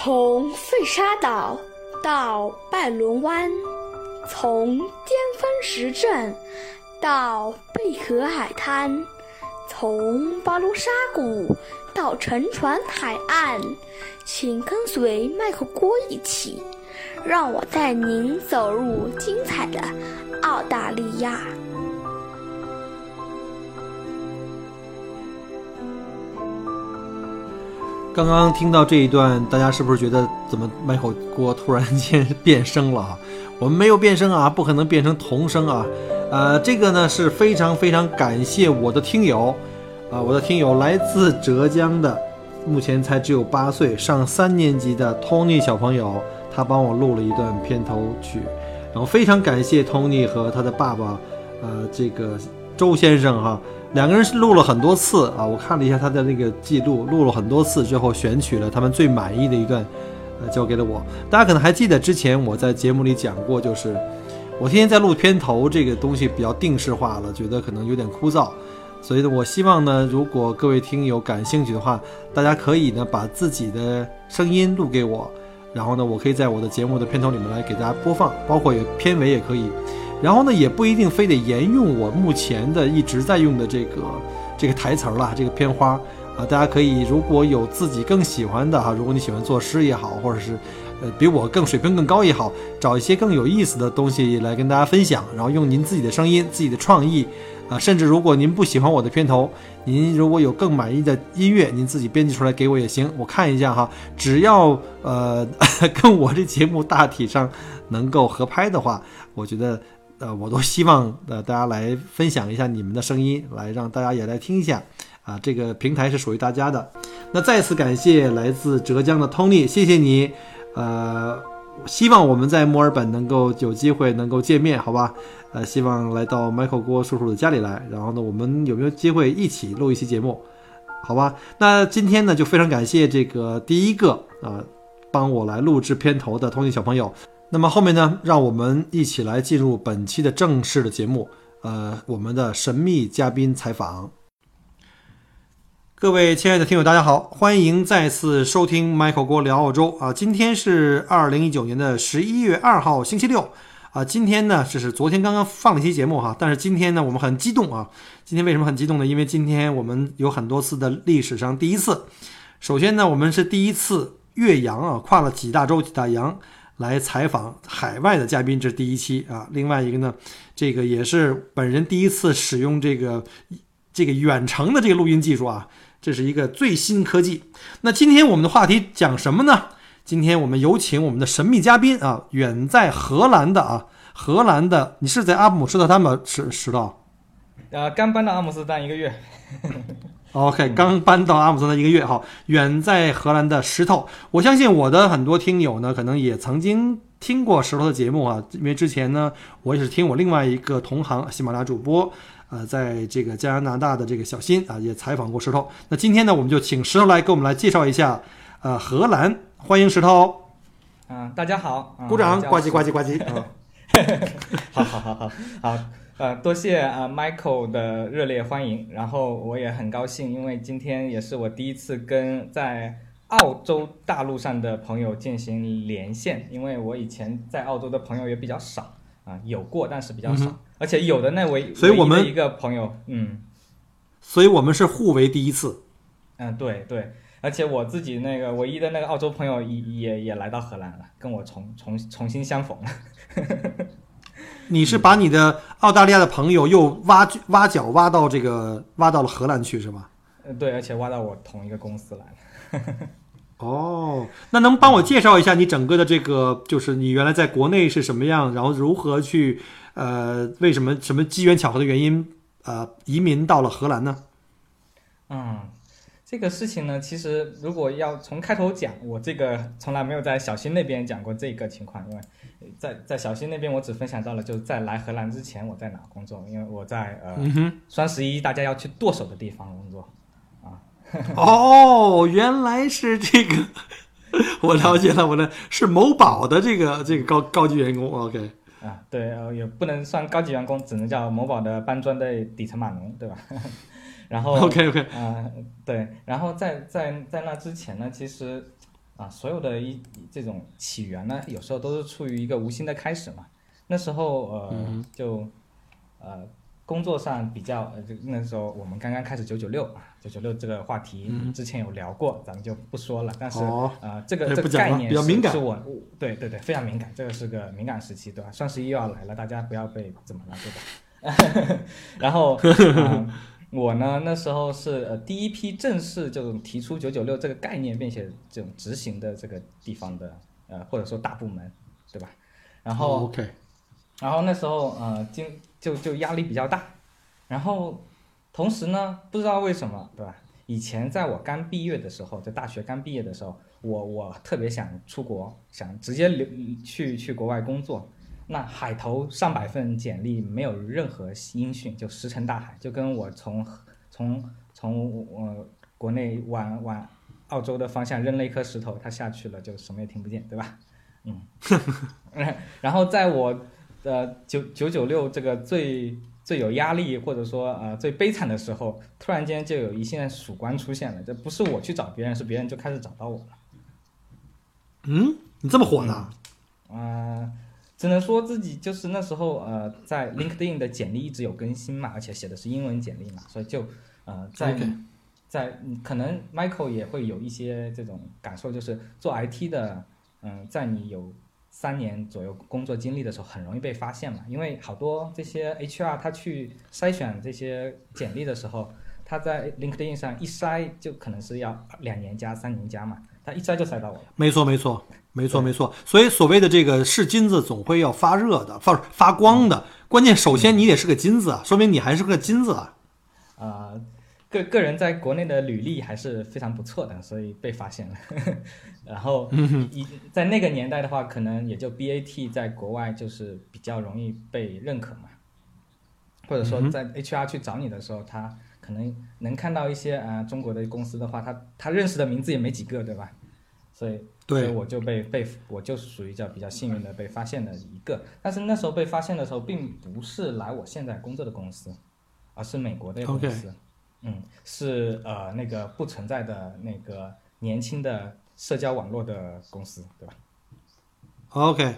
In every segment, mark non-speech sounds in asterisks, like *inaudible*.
从费沙岛到拜伦湾，从巅峰石镇到贝壳海滩，从巴罗沙谷到沉船海岸，请跟随麦克郭一起，让我带您走入精彩的澳大利亚。刚刚听到这一段，大家是不是觉得怎么麦口锅突然间变声了啊？我们没有变声啊，不可能变成童声啊。呃，这个呢是非常非常感谢我的听友，啊，我的听友来自浙江的，目前才只有八岁，上三年级的 Tony 小朋友，他帮我录了一段片头曲，然后非常感谢 Tony 和他的爸爸，呃，这个周先生哈。两个人是录了很多次啊，我看了一下他的那个记录，录了很多次之后选取了他们最满意的一段，呃，交给了我。大家可能还记得之前我在节目里讲过，就是我天天在录片头这个东西比较定式化了，觉得可能有点枯燥，所以呢，我希望呢，如果各位听友感兴趣的话，大家可以呢把自己的声音录给我，然后呢，我可以在我的节目的片头里面来给大家播放，包括也片尾也可以。然后呢，也不一定非得沿用我目前的一直在用的这个这个台词儿了，这个片花啊，大家可以如果有自己更喜欢的哈，如果你喜欢作诗也好，或者是呃比我更水平更高也好，找一些更有意思的东西来跟大家分享，然后用您自己的声音、自己的创意啊，甚至如果您不喜欢我的片头，您如果有更满意的音乐，您自己编辑出来给我也行，我看一下哈，只要呃 *laughs* 跟我这节目大体上能够合拍的话，我觉得。呃，我都希望呃大家来分享一下你们的声音，来让大家也来听一下，啊，这个平台是属于大家的。那再次感谢来自浙江的 Tony，谢谢你。呃，希望我们在墨尔本能够有机会能够见面，好吧？呃，希望来到 Michael 郭叔叔的家里来，然后呢，我们有没有机会一起录一期节目？好吧？那今天呢，就非常感谢这个第一个啊，帮我来录制片头的 Tony 小朋友。那么后面呢，让我们一起来进入本期的正式的节目。呃，我们的神秘嘉宾采访。各位亲爱的听友，大家好，欢迎再次收听 Michael 郭聊澳洲啊！今天是二零一九年的十一月二号，星期六啊。今天呢，这是昨天刚刚放了一期节目哈，但是今天呢，我们很激动啊。今天为什么很激动呢？因为今天我们有很多次的历史上第一次。首先呢，我们是第一次越洋啊，跨了几大洲几大洋。来采访海外的嘉宾，这是第一期啊。另外一个呢，这个也是本人第一次使用这个这个远程的这个录音技术啊，这是一个最新科技。那今天我们的话题讲什么呢？今天我们有请我们的神秘嘉宾啊，远在荷兰的啊，荷兰的，你是在阿姆斯特丹吗？石石头？呃，刚搬到阿姆斯特丹一个月。*laughs* OK，刚搬到阿姆斯特丹一个月哈，远在荷兰的石头，我相信我的很多听友呢，可能也曾经听过石头的节目啊，因为之前呢，我也是听我另外一个同行喜马拉雅主播，呃，在这个加拿大的这个小新啊，也采访过石头。那今天呢，我们就请石头来给我们来介绍一下，呃，荷兰，欢迎石头。嗯，大家好，鼓掌，呱唧呱唧呱唧 *laughs* 啊。好好好好好。呃，多谢啊，Michael 的热烈欢迎。然后我也很高兴，因为今天也是我第一次跟在澳洲大陆上的朋友进行连线，因为我以前在澳洲的朋友也比较少啊，有过但是比较少，而且有的那位，所以我们一个朋友，嗯，所以我们是互为第一次。嗯，对对，而且我自己那个唯一的那个澳洲朋友也也也来到荷兰了，跟我重重重新相逢了。你是把你的澳大利亚的朋友又挖挖角挖到这个挖到了荷兰去是吗？呃，对，而且挖到我同一个公司来了。*laughs* 哦，那能帮我介绍一下你整个的这个，就是你原来在国内是什么样，然后如何去呃，为什么什么机缘巧合的原因呃移民到了荷兰呢？嗯。这个事情呢，其实如果要从开头讲，我这个从来没有在小新那边讲过这个情况，因为在在小新那边，我只分享到了就是在来荷兰之前我在哪工作，因为我在呃双十一大家要去剁手的地方工作啊。*laughs* 哦，原来是这个，*laughs* 我了解了，我的是某宝的这个这个高高级员工，OK 啊，对，也不能算高级员工，只能叫某宝的搬砖的底层码农，对吧？*laughs* 然后 OK OK 啊，对，然后在在在那之前呢，其实啊，所有的一这种起源呢，有时候都是出于一个无心的开始嘛。那时候呃，就呃工作上比较呃，就那时候我们刚刚开始九九六啊，九九六这个话题之前有聊过，咱们就不说了。但是哦呃，这个这个概念是敏感是我对对对，非常敏感，这个是个敏感时期，对吧？双十一又要来了，大家不要被怎么了，对吧？*laughs* 然后，呃我呢那时候是呃第一批正式这种提出九九六这个概念，并且这种执行的这个地方的呃或者说大部门，对吧？然后哦 OK，然后那时候呃，经就就压力比较大，然后同时呢，不知道为什么，对吧？以前在我刚毕业的时候，在大学刚毕业的时候，我我特别想出国，想直接留去去国外工作。那海投上百份简历，没有任何音讯，就石沉大海，就跟我从从从我国内往往澳洲的方向扔了一颗石头，它下去了，就什么也听不见，对吧？嗯，*laughs* 然后在我呃九九九六这个最最有压力或者说呃最悲惨的时候，突然间就有一线曙光出现了。这不是我去找别人，是别人就开始找到我了。嗯，你这么火呢？啊、只能说自己就是那时候呃在 LinkedIn 的简历一直有更新嘛，而且写的是英文简历嘛，所以就呃在在嗯可能 Michael 也会有一些这种感受，就是做 IT 的，嗯、在你有三年左右工作经历的时候，很容易被发现嘛，因为好多这些 HR 他去筛选这些简历的时候，他在 LinkedIn 上一筛就可能是要两年加三年加嘛，他一筛就筛到我了。没错，没错，没错，没错。所以所谓的这个是金子，总会要发热的，发发光的。关键首先你得是个金子啊，说明你还是个金子啊。啊、个个人在国内的履历还是非常不错的，所以被发现了。*laughs* 然后一在那个年代的话，可能也就 BAT 在国外就是比较容易被认可嘛，或者说在 HR 去找你的时候，他可能能看到一些啊、呃中国的公司的话，他他认识的名字也没几个，对吧？所以所以对，我就被被我就是属于叫比较幸运的被发现的一个。但是那时候被发现的时候，并不是来我现在工作的公司，而是美国的公司。嗯，是呃那个不存在的那个年轻的社交网络的公司，对吧？OK，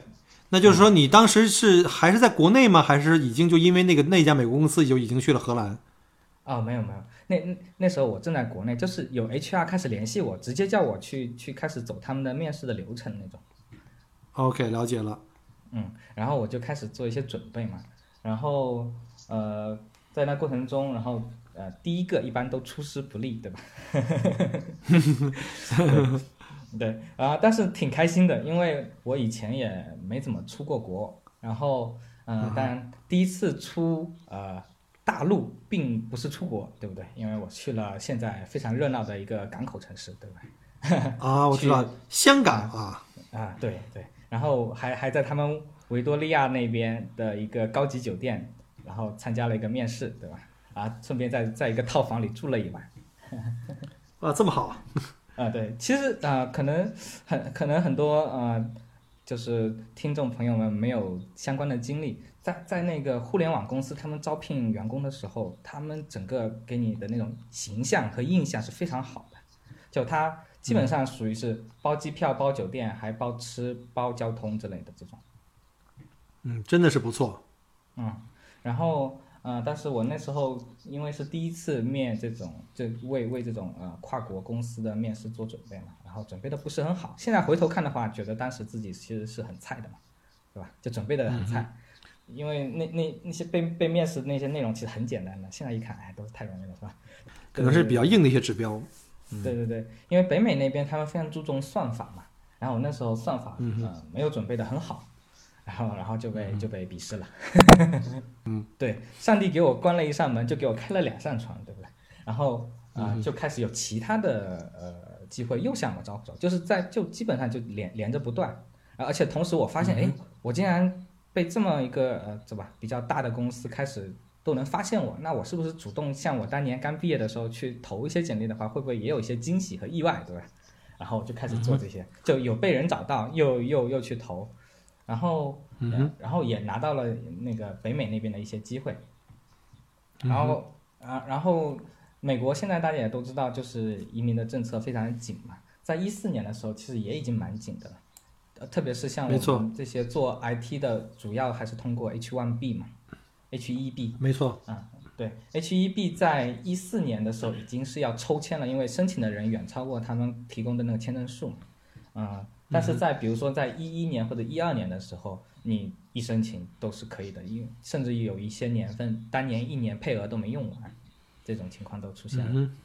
那就是说你当时是还是在国内吗？还是已经就因为那个那家美国公司就已经去了荷兰？哦，没有没有，那那那时候我正在国内，就是有 HR 开始联系我，直接叫我去去开始走他们的面试的流程那种。OK，了解了。嗯，然后我就开始做一些准备嘛，然后呃，在那过程中，然后呃，第一个一般都出师不利，对吧？*laughs* 对 *laughs* 对啊、但是挺开心的，因为我以前也没怎么出过国，然后嗯、呃，当然第一次出呃大陆并不是出国，对不对？因为我去了现在非常热闹的一个港口城市，对吧？啊，*laughs* 我知道香港啊，啊，对对，然后还还在他们维多利亚那边的一个高级酒店，然后参加了一个面试，对吧？啊，顺便在在一个套房里住了一晚。*laughs* 啊，这么好啊。*laughs* 啊，对，其实啊、可能很可能很多呃，就是听众朋友们没有相关的经历，在在那个互联网公司，他们招聘员工的时候，他们整个给你的那种形象和印象是非常好的，就他基本上属于是包机票、包酒店，还包吃、包交通之类的这种。嗯，真的是不错。嗯，然后呃，但是我那时候因为是第一次面这种，就为为这种呃跨国公司的面试做准备嘛，然后准备的不是很好。现在回头看的话，觉得当时自己其实是很菜的嘛，对吧？就准备的很菜，因为那那那些被被面试的那些内容其实很简单的，现在一看，哎，都是太容易了，是吧？*laughs* 可能是比较硬的一些指标。对对对，因为北美那边他们非常注重算法嘛，然后我那时候算法呃没有准备的很好，然后然后就被就被鄙视了。*laughs* 嗯，*laughs* 对，上帝给我关了一扇门，就给我开了两扇窗，对不对？然后啊、呃就开始有其他的呃机会又向我招手，就是在就基本上就连连着不断，而且同时我发现，哎、我竟然被这么一个呃，对吧，比较大的公司开始都能发现我，那我是不是主动像我当年刚毕业的时候去投一些简历的话，会不会也有一些惊喜和意外，对吧？然后我就开始做这些，就有被人找到，又又又去投，然后、呃然后也拿到了那个北美那边的一些机会，然后啊，然后美国现在大家也都知道，就是移民的政策非常的紧嘛，在一四年的时候，其实也已经蛮紧的了。呃，特别是像我们这些做 IT 的，主要还是通过 H1B 嘛，H1B 没错，啊，对，H1B 在一四年的时候已经是要抽签了，因为申请的人远超过他们提供的那个签证数，啊、但是在比如说在一一年或者一二年的时候，你一申请都是可以的，因甚至于有一些年份当年一年配额都没用完，这种情况都出现了。嗯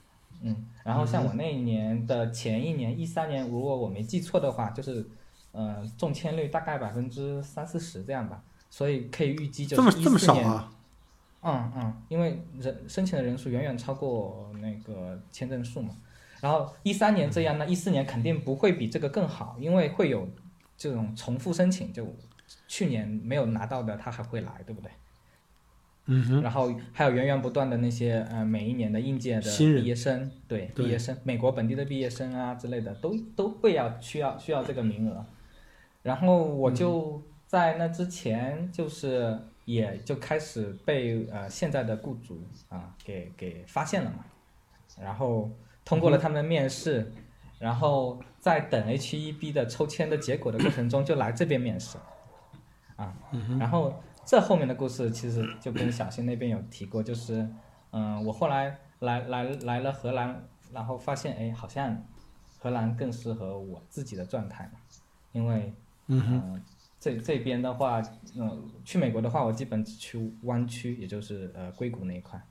嗯，然后像我那一年的前一年一三年，如果我没记错的话，就是呃中签率大概百分之三四十这样吧，所以可以预计就这么这么是一四年。少啊？嗯嗯，因为人申请的人数远远超过那个签证数嘛。然后一三年这样，那一四年肯定不会比这个更好，因为会有这种重复申请，就去年没有拿到的他还会来，对不对？嗯哼，然后还有源源不断的那些呃每一年的应届的毕业生，对对毕业生，美国本地的毕业生啊之类的，都都会要需要需要这个名额。然后我就在那之前，就是也就开始被呃现在的雇主啊给给发现了嘛，然后通过了他们的面试，然后在等 H E B 的抽签的结果的过程中，就来这边面试，啊，然后这后面的故事其实就跟小新那边有提过，就是嗯、我后来来来来了荷兰，然后发现哎，好像荷兰更适合我自己的状态嘛，因为嗯这这边的话，嗯、去美国的话，我基本只去湾区，也就是呃硅谷那一块。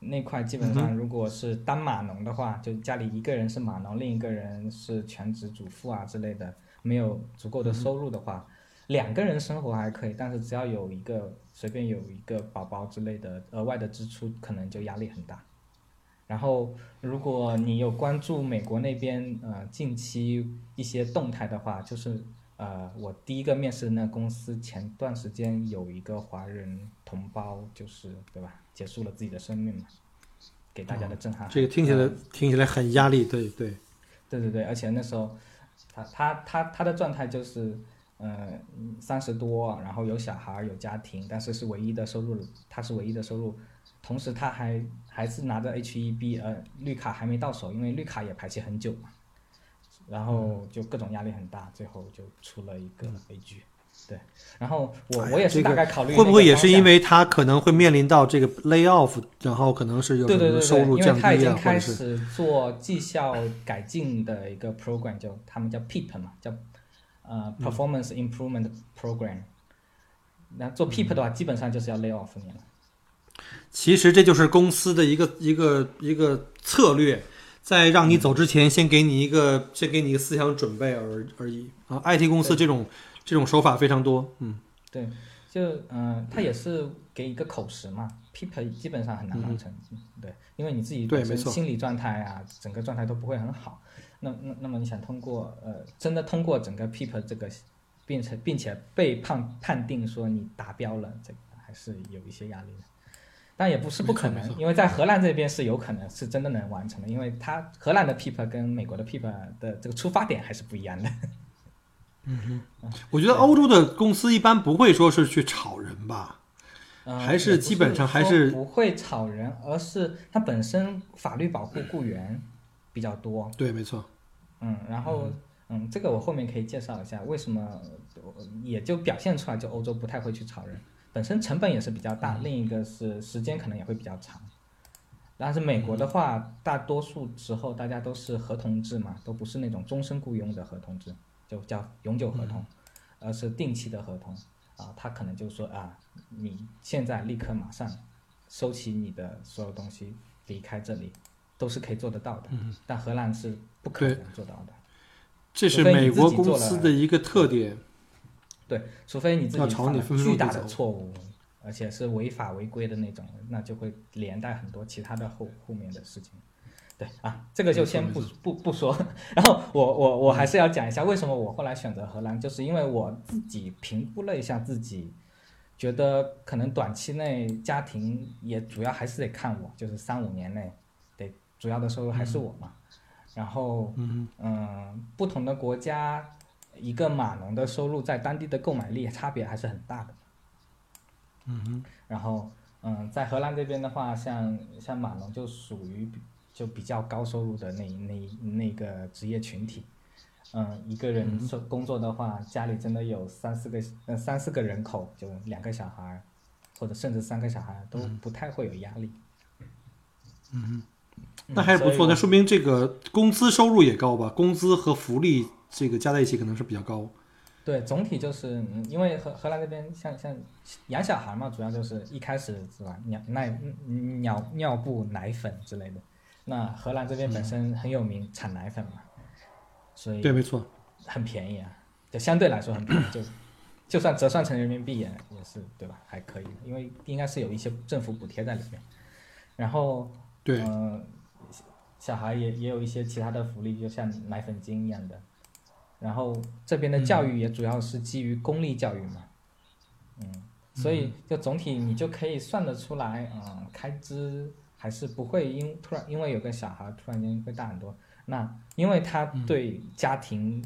那块基本上，如果是当码农的话，就家里一个人是码农，另一个人是全职主妇啊之类的，没有足够的收入的话，两个人生活还可以，但是只要有一个随便有一个宝宝之类的额外的支出，可能就压力很大。然后，如果你有关注美国那边呃近期一些动态的话，就是呃我第一个面试的那个公司前段时间有一个华人同胞，就是对吧，结束了自己的生命嘛，给大家的震撼。这个听起来听起来很压力，对对，对对对，而且那时候他他他他的状态就是，呃，三十多，然后有小孩儿有家庭，但是是唯一的收入，他是唯一的收入，同时他还还是拿着 H1B，呃，绿卡还没到手，因为绿卡也排期很久嘛，然后就各种压力很大，最后就出了一个悲剧。对，然后我我也是大概考虑会不会也是因为。他可能会面临到这个 lay off，然后可能是有什么对对对对，收入降因为他已经开始做绩效改进的一个 program，就他们叫 PEEP 嘛，叫呃嗯 Performance Improvement Program。那做 PEEP 的话，基本上就是要 lay off 你了。其实这就是公司的一个一个一个策略，在让你走之前，先给你一个先给你一个思想准备而而已啊。IT 公司这种这种手法非常多，嗯，对，就嗯、呃，他也是给一个口实嘛，PEEP 基本上很难完成，嗯对，因为你自己本身对没错心理状态啊，整个状态都不会很好。那那那么你想通过呃，真的通过整个 PEEP 这个，并且并且被判判定说你达标了，这个还是有一些压力的。但也不是不可能，因为在荷兰这边是有可能是真的能完成的，因为它荷兰的 PEEP 跟美国的 PEEP 的这个出发点还是不一样的。*laughs* 嗯我觉得欧洲的公司一般不会说是去炒人吧，呃还是基本上还说是不会炒人，而是它本身法律保护雇员比较多，对，没错，嗯，然后嗯，这个我后面可以介绍一下为什么，呃也就表现出来，就欧洲不太会去炒人，本身成本也是比较大，另一个是时间可能也会比较长。但是美国的话，大多数时候大家都是合同制嘛，都不是那种终身雇佣的合同制，就叫永久合同，而是定期的合同啊。他可能就说啊，你现在立刻马上收起你的所有东西，离开这里，都是可以做得到的。但荷兰是不可能做到的。这是美国公司的一个特点。对，除非你自己犯了巨大的错误，而且是违法违规的那种，那就会连带很多其他的后后面的事情。对啊，这个就先不不不说。*laughs* 然后我我我还是要讲一下为什么我后来选择荷兰，就是因为我自己评估了一下自己，觉得可能短期内家庭也主要还是得看我，就是三五年内得主要的收入还是我嘛。然后嗯嗯，不同的国家，一个码农的收入在当地的购买力差别还是很大的。嗯哼，然后，嗯，在荷兰这边的话，像像码农就属于就比较高收入的那那那个职业群体。嗯，一个人做工作的话，家里真的有三四个呃三四个人口，就两个小孩儿，或者甚至三个小孩儿都不太会有压力。嗯，那还是不错，那说明这个工资收入也高吧？工资和福利这个加在一起可能是比较高。对，总体就是嗯因为荷荷兰这边像像养小孩嘛，主要就是一开始是吧，尿奶尿尿布、奶粉之类的。那荷兰这边本身很有名产奶粉嘛。所以对，没错，很便宜啊，就相对来说很便宜，就就算折算成人民币也也是对吧？还可以，因为应该是有一些政府补贴在里面。然后对，嗯，小孩也也有一些其他的福利，就像奶粉金一样的。然后这边的教育也主要是基于公立教育嘛，嗯，所以就总体你就可以算得出来，嗯，开支还是不会因突然因为有个小孩突然间会大很多。那因为他对家庭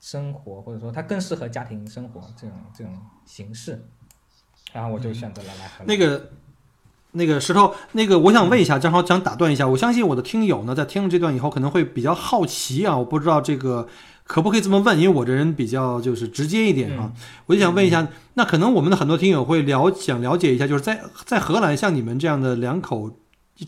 生活，或者说他更适合家庭生活这种这种形式，然后我就选择了来那个那个石头，那个我想问一下，正好想打断一下，我相信我的听友呢，在听了这段以后，可能会比较好奇啊，我不知道这个可不可以这么问，因为我这人比较就是直接一点啊，我就想问一下，那可能我们的很多听友会了想了解一下，就是在在荷兰，像你们这样的两口。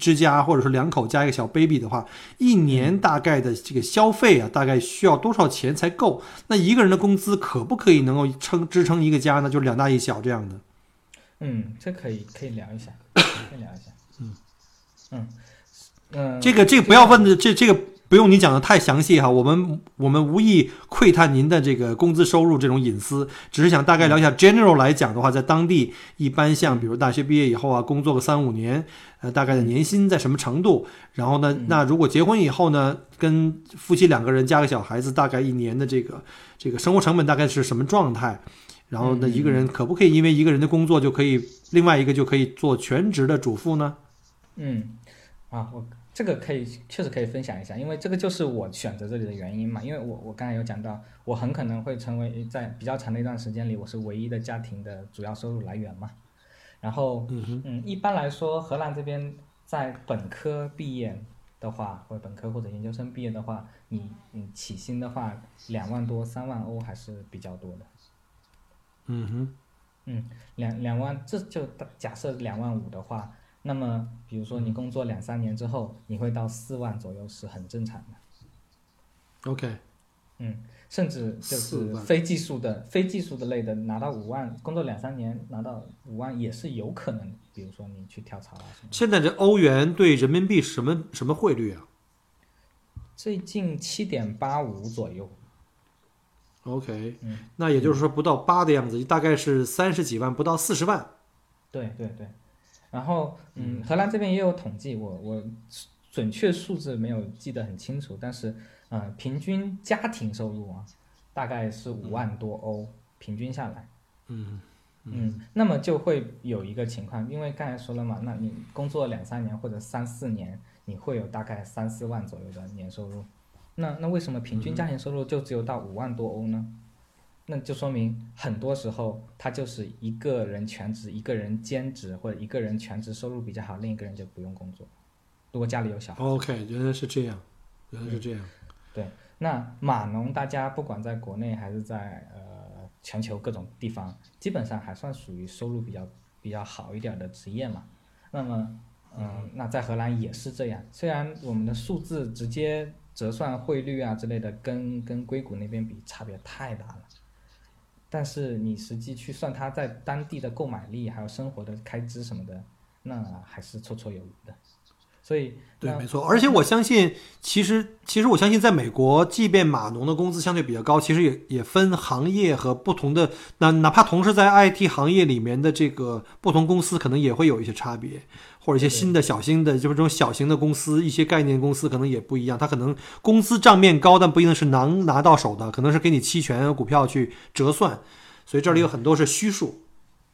之家或者说两口加一个小 baby 的话，一年大概的这个消费啊，大概需要多少钱才够？那一个人的工资可不可以能够撑支撑一个家呢？就是两大一小这样的。嗯，这可以可以聊一下，可以聊一下。嗯嗯嗯，这个这个不要问的，这这个。不用你讲的太详细哈，我们我们无意窥探您的这个工资收入这种隐私，只是想大概聊一下。General 来讲的话，在当地一般像比如大学毕业以后啊，工作个三五年，呃，大概的年薪在什么程度？然后呢，那如果结婚以后呢，跟夫妻两个人加个小孩子，大概一年的这个这个生活成本大概是什么状态？然后呢，一个人可不可以因为一个人的工作就可以另外一个就可以做全职的主妇呢？嗯，啊，我。这个可以确实可以分享一下，因为这个就是我选择这里的原因嘛。因为我我刚才有讲到，我很可能会成为在比较长的一段时间里，我是唯一的家庭的主要收入来源嘛。然后，嗯嗯，一般来说，荷兰这边在本科毕业的话，或者本科或者研究生毕业的话，你你起薪的话，两万多三万欧还是比较多的。嗯哼，嗯，两两万，这就假设两万五的话。那么，比如说你工作两三年之后，你会到四万左右是很正常的。OK，嗯，甚至就是非技术的、非技术的类的，拿到五万，工作两三年拿到五万也是有可能。比如说你去跳槽啊什么。现在这欧元对人民币什么什么汇率啊？最近七点八五左右。OK，嗯，那也就是说不到八的样子，大概是三十几万，不到四十万。对对对。然后，嗯，荷兰这边也有统计，我我准确数字没有记得很清楚，但是，嗯，平均家庭收入啊，大概是五万多欧，平均下来，嗯嗯，那么就会有一个情况，因为刚才说了嘛，那你工作两三年或者三四年，你会有大概三四万左右的年收入，那那为什么平均家庭收入就只有到五万多欧呢？那就说明很多时候他就是一个人全职，一个人兼职，或者一个人全职收入比较好，另一个人就不用工作。如果家里有小孩。OK，原来是这样，原来是这样。对，那码农大家不管在国内还是在呃全球各种地方，基本上还算属于收入比较比较好一点的职业嘛。那么，嗯，那在荷兰也是这样。虽然我们的数字直接折算汇率啊之类的，跟跟硅谷那边比差别太大了。但是你实际去算他在当地的购买力，还有生活的开支什么的，那还是绰绰有余的。所以对，没错。而且我相信，其实其实我相信，在美国，即便码农的工资相对比较高，其实也也分行业和不同的。那哪怕同时在 IT 行业里面的这个不同公司，可能也会有一些差别。或者一些新的小型的，就是这种小型的公司，一些概念公司可能也不一样。它可能工资账面高，但不一定是能拿到手的，可能是给你期权股票去折算。所以这里有很多是虚数。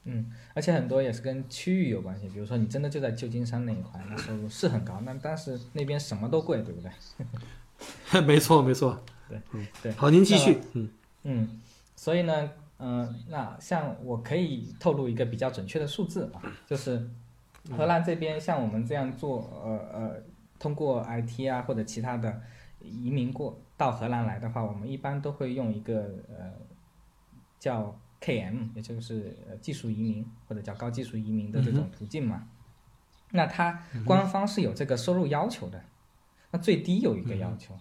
嗯，而且很多也是跟区域有关系。比如说你真的就在旧金山那一块，那收入是很高，那但是那边什么都贵，对不对？*laughs* 没错，没错。*laughs* 对，嗯，对。好，您继续。嗯嗯，所以呢，嗯，那像我可以透露一个比较准确的数字啊，就是。荷兰这边像我们这样做，呃呃，通过 IT 啊或者其他的移民过到荷兰来的话，我们一般都会用一个呃叫 KM，也就是呃技术移民或者叫高技术移民的这种途径嘛。那它官方是有这个收入要求的，那最低有一个要求，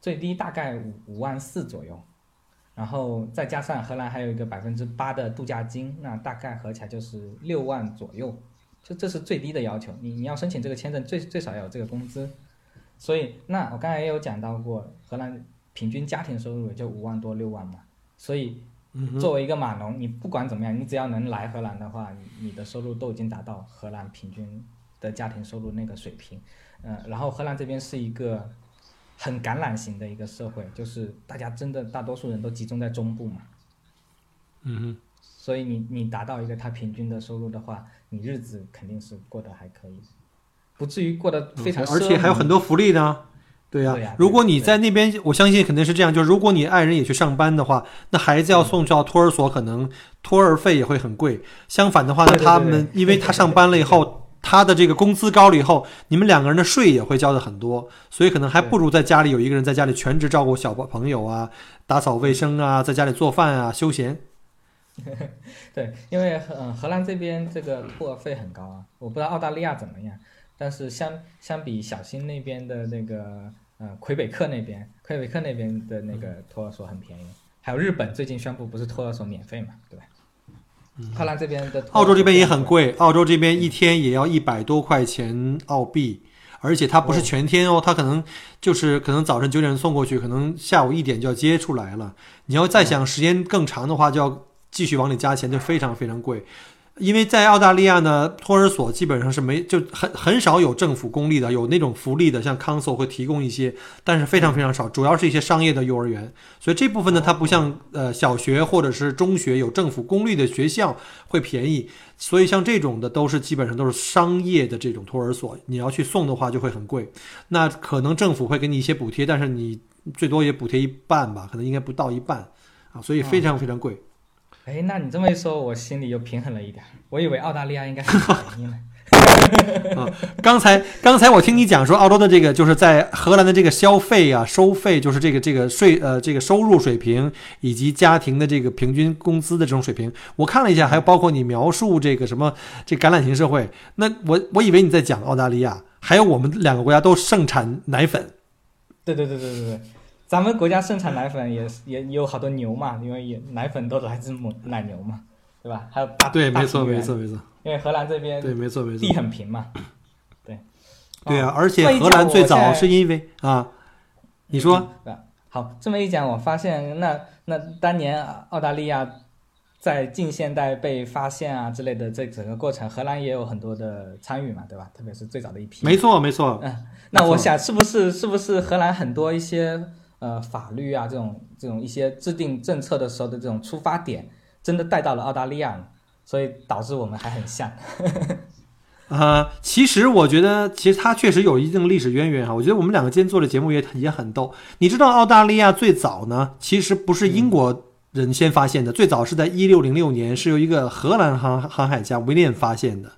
最低大概五五万四左右，然后再加上荷兰还有一个百分之八的度假金，那大概合起来就是六万左右，就这是最低的要求。你你要申请这个签证，最最少要有这个工资。所以那我刚才也有讲到过，荷兰平均家庭收入也就五万多六万嘛，所以。作为一个码农，你不管怎么样，你只要能来荷兰的话，你你的收入都已经达到荷兰平均的家庭收入那个水平。嗯，然后荷兰这边是一个很橄榄型的一个社会，就是大家真的大多数人都集中在中部嘛。嗯所以你你达到一个他平均的收入的话，你日子肯定是过得还可以，不至于过得非常而且还有很多福利呢。对呀，如果你在那边，我相信肯定是这样。就是如果你爱人也去上班的话，那孩子要送到托儿所，可能托儿费也会很贵。相反的话呢，他们因为他上班了以后，他的这个工资高了以后，你们两个人的税也会交的很多，所以可能还不如在家里有一个人在家里全职照顾小朋友啊，打扫卫生啊，在家里做饭啊，休闲。*laughs* 对，因为嗯，荷兰这边这个托儿费很高啊，我不知道澳大利亚怎么样。但是相相比小新那边的那个，呃，魁北克那边，魁北克那边的那个托儿所很便宜，还有日本最近宣布不是托儿所免费嘛，对吧？荷兰这边的，澳洲这边也很贵，澳洲这边一天也要一百多块钱澳币，而且它不是全天哦，它可能就是可能早晨九点送过去，可能下午一点就要接出来了。你要再想时间更长的话，就要继续往里加钱，就非常非常贵。因为在澳大利亚呢，托儿所基本上是没就很很少有政府公立的，有那种福利的，像 Council 会提供一些，但是非常非常少，主要是一些商业的幼儿园。所以这部分呢，它不像呃小学或者是中学有政府公立的学校会便宜。所以像这种的都是基本上都是商业的这种托儿所，你要去送的话就会很贵。那可能政府会给你一些补贴，但是你最多也补贴一半吧，可能应该不到一半啊，所以非常非常贵。哎，那你这么一说，我心里又平衡了一点。我以为澳大利亚应该很便宜呢。*laughs* 啊，刚才刚才我听你讲说，澳洲的这个就是在荷兰的这个消费啊、收费，就是这个这个税呃这个收入水平以及家庭的这个平均工资的这种水平，我看了一下，还有包括你描述这个什么这橄榄型社会，那我我以为你在讲澳大利亚，还有我们两个国家都盛产奶粉。对对对对对对。咱们国家生产奶粉也也有好多牛嘛，因为也奶粉都来自母奶牛嘛，对吧？还有大对，没错没错没错。因为荷兰这边对，没错没错，地很平嘛。对。对啊，而且荷兰最早是因为啊，你说。好，这么一讲，我发现那那当年澳大利亚在近现代被发现啊之类的这整个过程，荷兰也有很多的参与嘛，对吧？特别是最早的一批。没错没错。嗯，那我想是不是是不是荷兰很多一些。呃，法律啊，这种这种一些制定政策的时候的这种出发点，真的带到了澳大利亚，所以导致我们还很像。啊，*laughs* 其实我觉得，其实它确实有一定历史渊源哈。我觉得我们两个今天做的节目也也很逗。你知道澳大利亚最早呢，其实不是英国人先发现的，最早是在一六零六年，是由一个荷兰航航海家威廉发现的。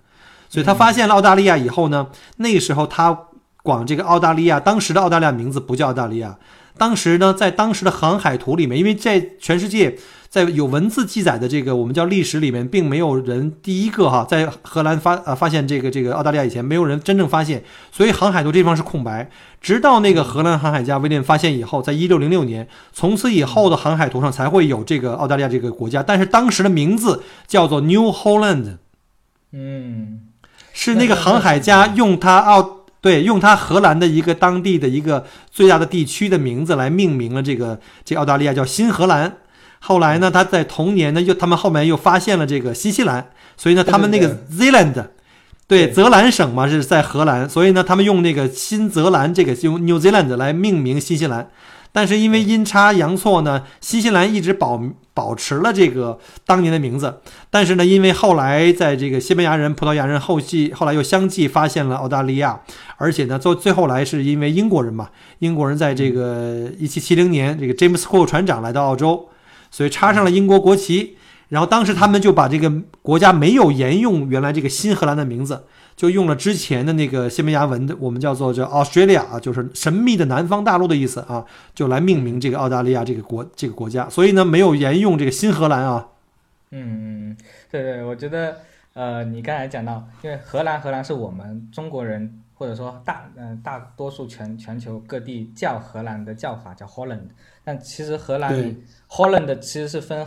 所以他发现了澳大利亚以后呢，那个时候他管这个澳大利亚，当时的澳大利亚名字不叫澳大利亚。当时呢，在当时的航海图里面，因为在全世界，在有文字记载的这个我们叫历史里面，并没有人第一个哈，在荷兰发呃发现这个这个澳大利亚以前，没有人真正发现，所以航海图这地方是空白。直到那个荷兰航海家威廉发现以后，在一六零六年，从此以后的航海图上才会有这个澳大利亚这个国家，但是当时的名字叫做 New Holland，嗯，是那个航海家用他澳。对，用他荷兰的一个当地的一个最大的地区的名字来命名了这个这澳大利亚叫新荷兰。后来呢，他在同年呢又他们后面又发现了这个新西兰，所以呢他们那个 Zealand，对，泽兰省嘛是在荷兰，所以呢他们用那个新泽兰这个用 New Zealand 来命名新西兰。但是因为阴差阳错呢，新西兰一直保保持了这个当年的名字。但是呢，因为后来在这个西班牙人、葡萄牙人后继后来又相继发现了澳大利亚，而且呢，最最后来是因为英国人嘛，英国人在这个一七七零年，这个 James Cook 船长来到澳洲，所以插上了英国国旗，然后当时他们就把这个国家没有沿用原来这个新荷兰的名字，就用了之前的那个西班牙文的，我们叫做叫 Australia 啊，就是神秘的南方大陆的意思啊，就来命名这个澳大利亚这个国这个国家。所以呢，没有沿用这个新荷兰啊。嗯嗯，对对，我觉得呃，你刚才讲到，因为荷兰荷兰是我们中国人或者说大嗯、大多数全全球各地叫荷兰的叫法叫 Holland，但其实荷兰 Holland 其实是分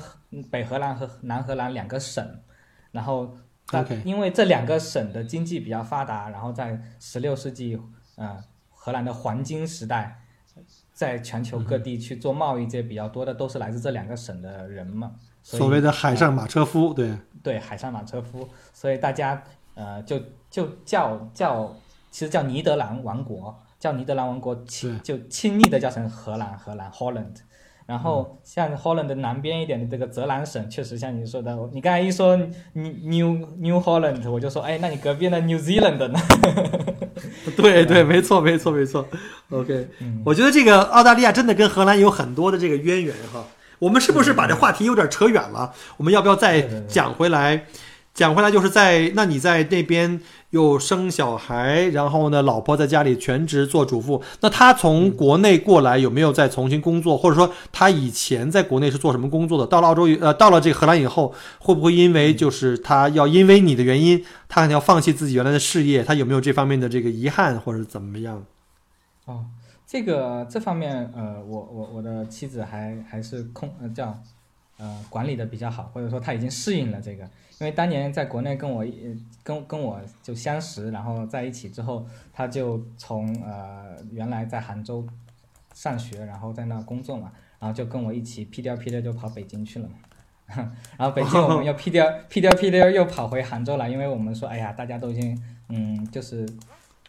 北荷兰和南荷兰两个省，然后但 OK 因为这两个省的经济比较发达，然后在十六世纪呃荷兰的黄金时代。在全球各地去做贸易，这比较多的都是来自这两个省的人嘛，所所谓的海上马车夫，对，对，海上马车夫，所以大家呃就就叫叫，其实叫尼德兰王国，叫尼德兰王国亲就亲昵的叫成荷兰，荷兰 Holland。然后像 Holland 的南边一点的这个泽兰省，确实像你说的，你刚才一说 New New Holland，我就说，哎，那你隔壁的 New Zealand 呢？*laughs* 对对，没错没错没错。OK，嗯我觉得这个澳大利亚真的跟荷兰有很多的这个渊源哈。我们是不是把这话题有点扯远了？我们要不要再对对对讲回来？就是在那你在那边又生小孩，然后呢，老婆在家里全职做主妇。那他从国内过来有没有再重新工作，或者说他以前在国内是做什么工作的？到了澳洲呃，到了这个荷兰以后，会不会因为就是他要因为你的原因，他可能要放弃自己原来的事业？他有没有这方面的这个遗憾或者怎么样？哦，这个这方面，呃，我我我的妻子还还是控呃叫呃管理的比较好，或者说她已经适应了这个，因为当年在国内跟我一跟跟我就相识，然后在一起之后，她就从呃原来在杭州上学，然后在那工作嘛，然后就跟我一起屁颠屁颠就跑北京去了嘛。*laughs* 然后北京我们又屁颠屁颠屁颠又跑回杭州来，因为我们说，哎呀，大家都已经嗯，就是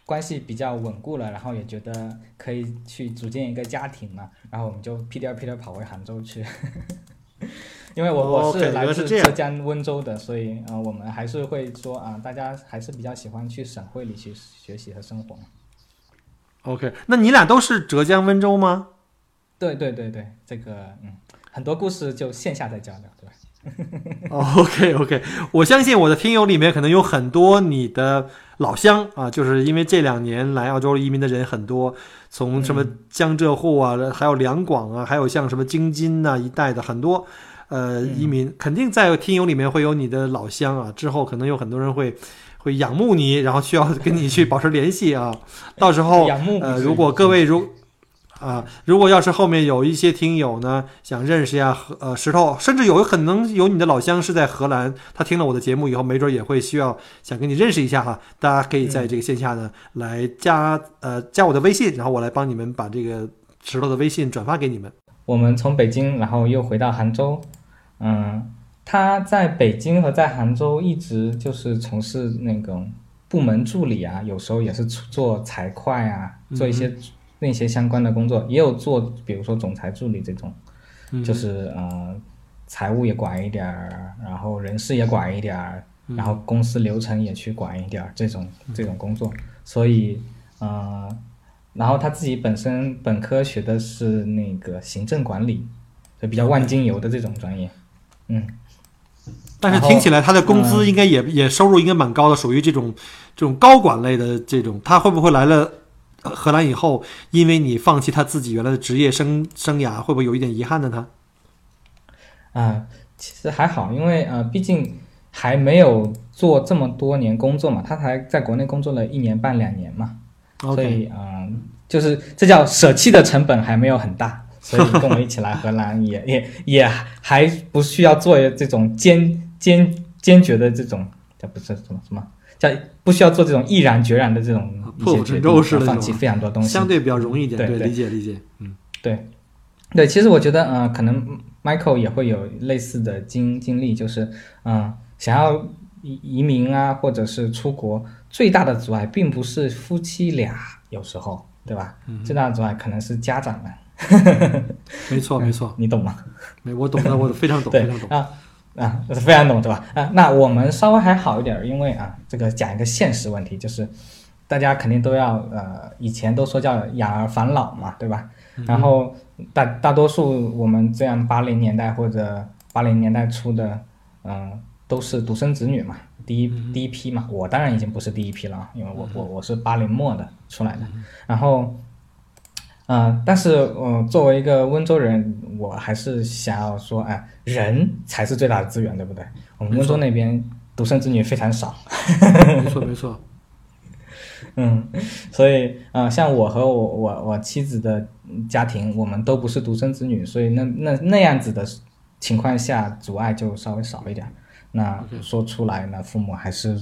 关系比较稳固了，然后也觉得可以去组建一个家庭嘛，然后我们就屁颠屁颠跑回杭州去。*laughs* 因为我哦我是来自浙江温州的，所以呃，我们还是会说啊、大家还是比较喜欢去省会里去学习和生活嘛。OK，那你俩都是浙江温州吗？对对对对，这个嗯，很多故事就线下再交流，对吧？*laughs* 哦，OK OK，我相信我的听友里面可能有很多你的老乡啊，就是因为这两年来澳洲移民的人很多，从什么江浙沪啊，还有两广啊，还有像什么京津呐、一带的很多呃嗯移民，肯定在听友里面会有你的老乡啊。之后可能有很多人会会仰慕你，然后需要跟你去保持联系啊。*laughs* 到时候呃，仰慕不至于如果各位如啊，如果要是后面有一些听友呢，想认识一下荷呃石头，甚至有可能有你的老乡是在荷兰，他听了我的节目以后，没准也会需要想跟你认识一下哈。大家可以在这个线下呢来加呃加我的微信，然后我来帮你们把这个石头的微信转发给你们。我们从北京，然后又回到杭州，嗯，他在北京和在杭州一直就是从事那种部门助理啊，有时候也是做财会啊，做一些那些相关的工作，也有做比如说总裁助理这种，嗯就是呃财务也管一点儿，然后人事也管一点儿，然后公司流程也去管一点儿这种这种工作，所以呃，然后他自己本身本科学的是那个行政管理，就比较万金油的这种专业，嗯。但是听起来他的工资应该也、也收入应该蛮高的，属于这种这种高管类的这种。他会不会来了呃荷兰以后，因为你放弃他自己原来的职业生生涯，会不会有一点遗憾呢？他？啊、其实还好，因为呃，毕竟还没有做这么多年工作嘛，他才在国内工作了一年半两年嘛，所以嗯、就是这叫舍弃的成本还没有很大，所以跟我一起来荷兰也也也还不需要做这种坚坚坚决的这种叫不是什么什么叫不需要做这种毅然决然的这种一破釜沉舟式的放弃非常多东西，相对比较容易一点，对对理解理解，嗯。对，对，其实我觉得，呃，可能 Michael 也会有类似的经经历，就是，嗯、想要移移民啊，或者是出国，最大的阻碍并不是夫妻俩，有时候，对吧？最大的阻碍可能是家长们，*laughs* 没错，没错，你懂吗？没我懂的，我非常懂，*laughs* 非常懂。啊啊，非常懂，对吧？啊，那我们稍微还好一点儿，因为啊，这个讲一个现实问题，就是大家肯定都要呃，以前都说叫养儿防老嘛，对吧？然后大大多数我们这样八零年代或者八零年代初的嗯、都是独生子女嘛，第一第一批嘛，我当然已经不是第一批了啊，因为我我我是八零末的出来的，然后。嗯、但是呃，作为一个温州人，我还是想要说，哎、人才是最大的资源，对不对？我们温州那边独生子女非常少，没错没错，*laughs* 嗯，所以呃，像我和我我我妻子的家庭，我们都不是独生子女，所以那那那样子的情况下，阻碍就稍微少一点。那说出来呢，父母还是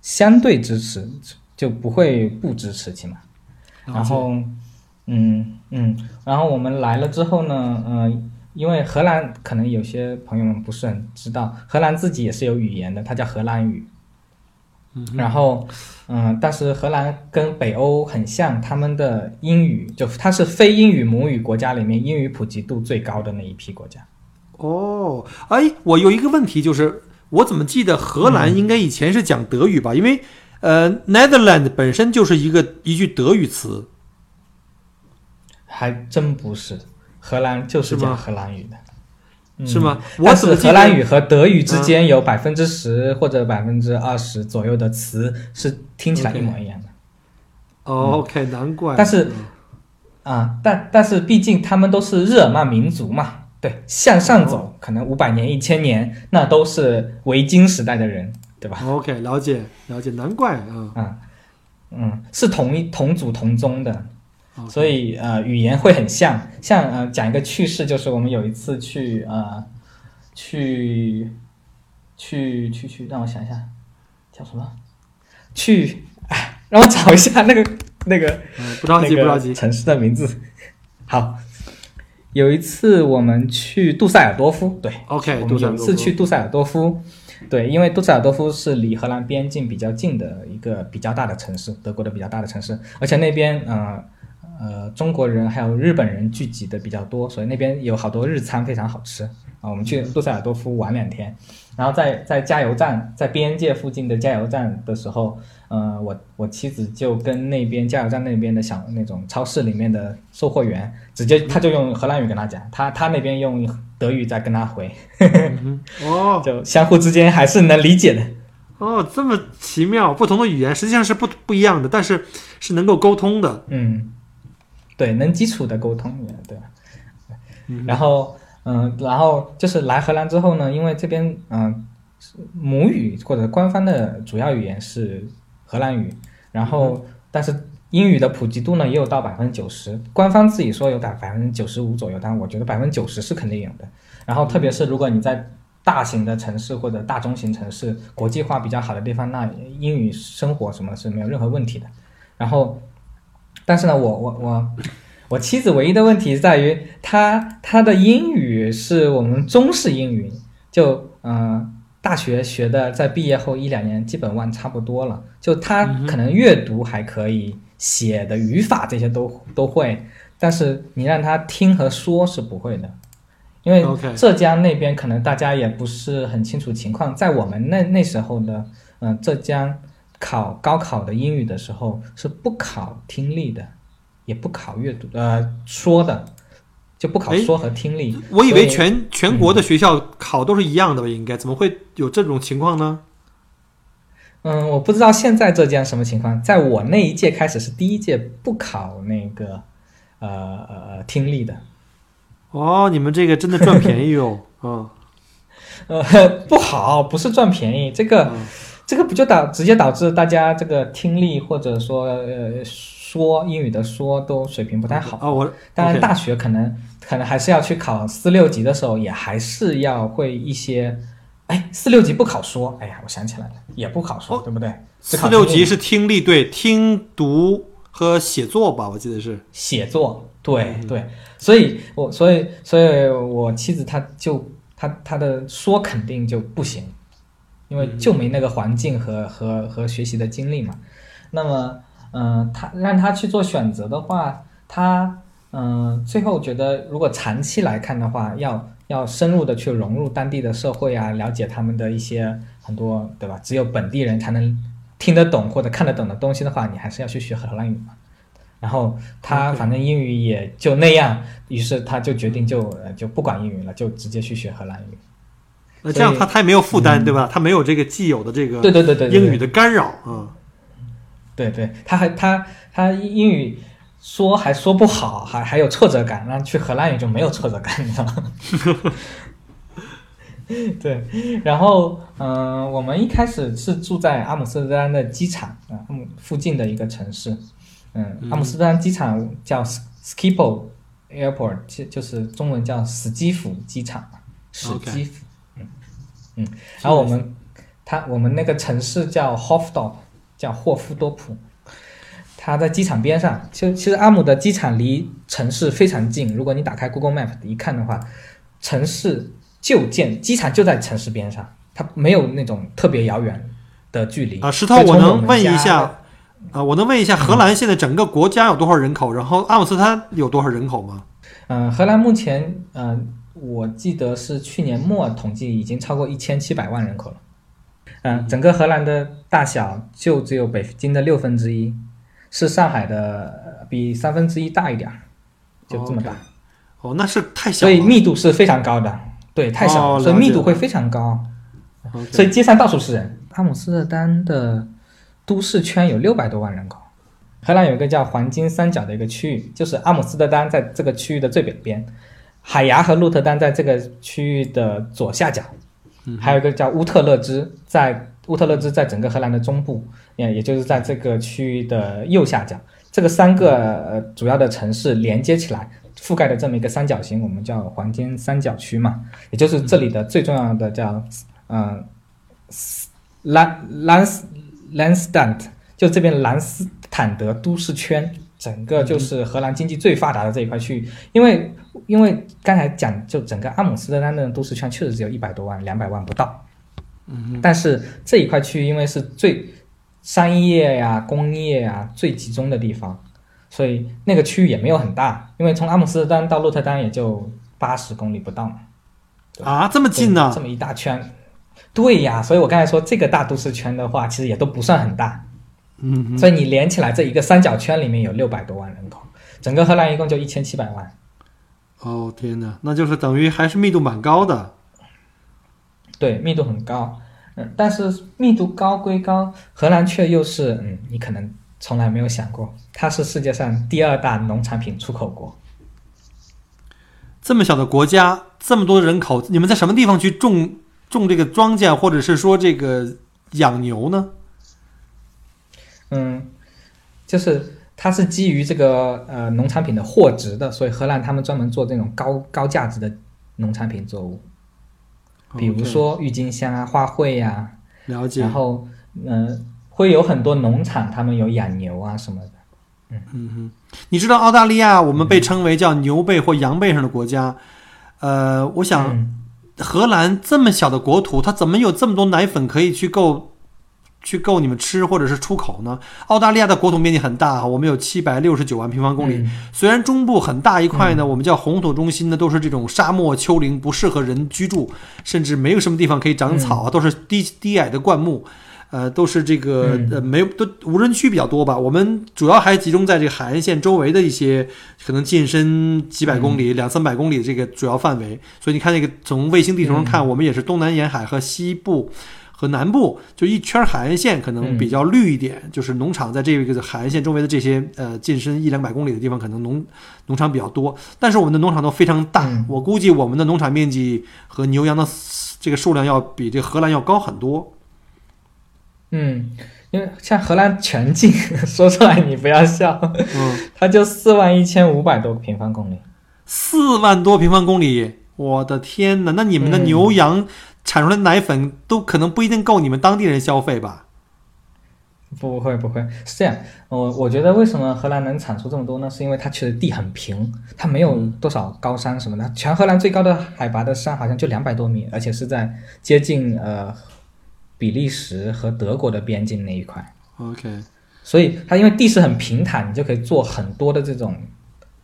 相对支持，就不会不支持，起码。然后，嗯嗯，然后我们来了之后呢，嗯、因为荷兰可能有些朋友们不是很知道，荷兰自己也是有语言的，它叫荷兰语。嗯然后，嗯，但是荷兰跟北欧很像，他们的英语就它是非英语母语国家里面英语普及度最高的那一批国家。哦，哎，我有一个问题，就是我怎么记得荷兰应该以前是讲德语吧？因为呃，Netherland 本身就是一个一句德语词，还真不是，荷兰就是讲荷兰语的，嗯是吗？我但是？荷兰语和德语之间有百分之十或者百分之二十左右的词是听起来一模一样的。哦，OK，难怪。但是啊，但但是毕竟他们都是日耳曼民族嘛，对，向上走，可能五百年、一千年，那都是维京时代的人，对吧？OK，了解了解，难怪啊。嗯嗯，是同一同祖同宗的所以呃，语言会很像。像呃，讲一个趣事，就是我们有一次去呃，去去去去，让我想一下，叫什么？去，哎，让我找一下那个那个嗯，不着急，那个不着急。城市的名字。好，有一次我们去杜塞尔多夫，对 OK，我们有一次去杜塞尔多夫，对，因为杜塞尔多夫是离荷兰边境比较近的一个比较大的城市，德国的比较大的城市，而且那边呃呃中国人还有日本人聚集的比较多，所以那边有好多日餐非常好吃啊。我们去杜塞尔多夫玩两天，然后在在加油站，在边界附近的加油站的时候，呃，我我妻子就跟那边加油站那边的小那种超市里面的售货员，直接他就用荷兰语跟他讲，他他那边用德语在跟他回，哦 *laughs* 就相互之间还是能理解的。哦，这么奇妙，不同的语言实际上是不不一样的，但是是能够沟通的。嗯，对，能基础的沟通也对吧。然后，嗯、然后就是来荷兰之后呢，因为这边嗯、是母语或者官方的主要语言是荷兰语，然后但是英语的普及度呢也有到百分之九十，官方自己说有百百分之九十五左右，但我觉得百分之九十是肯定有的。然后特别是如果你在大型的城市或者大中型城市，国际化比较好的地方，那英语生活什么是没有任何问题的。然后，但是呢，我我我我妻子唯一的问题在于，她她的英语是我们中式英语，就嗯、呃大学学的，在毕业后一两年基本忘差不多了。就她可能阅读还可以，写的语法这些都都会，但是你让她听和说是不会的。因为浙江那边可能大家也不是很清楚情况，在我们那那时候的，嗯、浙江考高考的英语的时候是不考听力的，也不考阅读，呃，说的，就不考说和听力。我以为所全全国的学校考都是一样的吧？应该怎么会有这种情况呢？嗯，我不知道现在浙江什么情况，在我那一届开始是第一届不考那个呃呃听力的，哦，你们这个真的赚便宜哦。嗯，*laughs* 呃，不好，不是赚便宜，这个、嗯这个不就导直接导致大家这个听力或者说呃说英语的说都水平不太好。哦，我当然，大学可能可能还是要去考四六级的时候，也还是要会一些。哎，四六级不考说，哎呀，我想起来了，也不考说，哦对不对？四六级是听力，对，听读和写作吧，我记得是。写作，对对，所以我所以所以我妻子她就她她的说肯定就不行，因为就没那个环境和和和学习的经历嘛。那么，嗯、他让他去做选择的话，他嗯、最后觉得如果长期来看的话，要要深入的去融入当地的社会啊，了解他们的一些很多对吧？只有本地人才能听得懂或者看得懂的东西的话，你还是要去学荷兰语嘛。然后他反正英语也就那样，于是他就决定就呃就不管英语了，就直接去学荷兰语。那这样他他也没有负担，对吧？他没有这个既有的这个对对对对对，英语的干扰啊。对对，他还他他英语说还说不好，还还有挫折感，那去荷兰语就没有挫折感，你知道吗？对，然后嗯、呃我们一开始是住在阿姆斯特丹的机场啊，阿姆附近的一个城市，嗯，阿姆斯特丹机场叫 Schiphol Airport，就就是中文叫史基辅机场嘛，史基辅，嗯嗯，然后我们他我们那个城市叫 Hofdorp，叫霍夫多普，它在机场边上。其实其实阿姆的机场离城市非常近，如果你打开 Google Map 一看的话，城市就建机场就在城市边上，它没有那种特别遥远的距离啊，石头，我能问一下啊？我能问一下，荷兰现在整个国家有多少人口？然后阿姆斯特丹有多少人口吗？嗯、荷兰目前，嗯、我记得是去年末统计已经超过一千七百万人口了。嗯、整个荷兰的大小就只有北京的六分之一，是上海的呃比三分之一大一点儿，就这么大。哦，那是太小了。所以密度是非常高的，对，太小了，哦所以密度会非常高所以街上到处是人。阿姆斯特丹的都市圈有六百多万人口，荷兰有一个叫黄金三角的一个区域，就是阿姆斯特丹在这个区域的最北边，海牙和鹿特丹在这个区域的左下角，还有一个叫乌特勒支，在乌特勒支在整个荷兰的中部，也也就是在这个区域的右下角。这个三个呃主要的城市连接起来，覆盖的这么一个三角形，我们叫黄金三角区嘛，也就是这里的最重要的叫呃兰兰斯兰斯坦，就这边兰斯坦德都市圈，整个就是荷兰经济最发达的这一块区域。因为因为刚才讲，就整个阿姆斯特丹的都市圈确实只有一百多万、两百万不到，嗯，但是这一块区域因为是最商业呀、工业呀最集中的地方，所以那个区域也没有很大，因为从阿姆斯特丹到鹿特丹也就八十公里不到嘛。啊，这么近呢这？么一大圈。对呀，所以我刚才说这个大都市圈的话，其实也都不算很大。嗯，所以你连起来这一个三角圈里面有六百多万人口，整个荷兰一共就一千七百万。哦天哪，那就是等于还是密度蛮高的。对，密度很高。嗯，但是密度高归高，荷兰却又是嗯，你可能从来没有想过，它是世界上第二大农产品出口国。这么小的国家，这么多人口，你们在什么地方去种种这个庄稼，或者是说这个养牛呢？嗯，就是它是基于这个呃农产品的货值的，所以荷兰他们专门做这种高高价值的农产品作物，比如说郁金香啊、花卉呀、了解。然，后嗯、呃会有很多农场，他们有养牛啊什么的。嗯。嗯你知道澳大利亚我们被称为叫牛背或羊背上的国家，呃，我想嗯。荷兰这么小的国土，它怎么有这么多奶粉可以去够去够你们吃或者是出口呢？澳大利亚的国土面积很大，我们有七百六十九万平方公里。嗯虽然中部很大一块呢，我们叫红土中心呢，都是这种沙漠丘陵，不适合人居住，甚至没有什么地方可以长草啊，都是低低矮的灌木。呃，都是这个嗯呃，没有都无人区比较多吧。我们主要还集中在这个海岸线周围的一些，可能近身几百公里、两三百公里的这个主要范围。所以你看，那个从卫星地图上看，我们也是东南沿海和西部和南部就一圈海岸线，可能比较绿一点。就是农场在这个海岸线周围的这些呃近身一两百公里的地方，可能农农场比较多。但是我们的农场都非常大，嗯我估计我们的农场面积和牛羊的这个数量要比这个荷兰要高很多。嗯，因为像荷兰全境，*laughs* 说出来你不要笑，嗯。它就四万一千五百多个平方公里。四万多平方公里，我的天哪！那你们的嗯牛羊产出来的奶粉都可能不一定够你们当地人消费吧？不会不会，是这样。我我觉得为什么荷兰能产出这么多呢？是因为它其实地很平，它没有多少高山什么的。全荷兰最高的海拔的山好像就两百多米，而且是在接近呃比利时和德国的边境那一块。OK，所以它因为地势很平坦，你就可以做很多的这种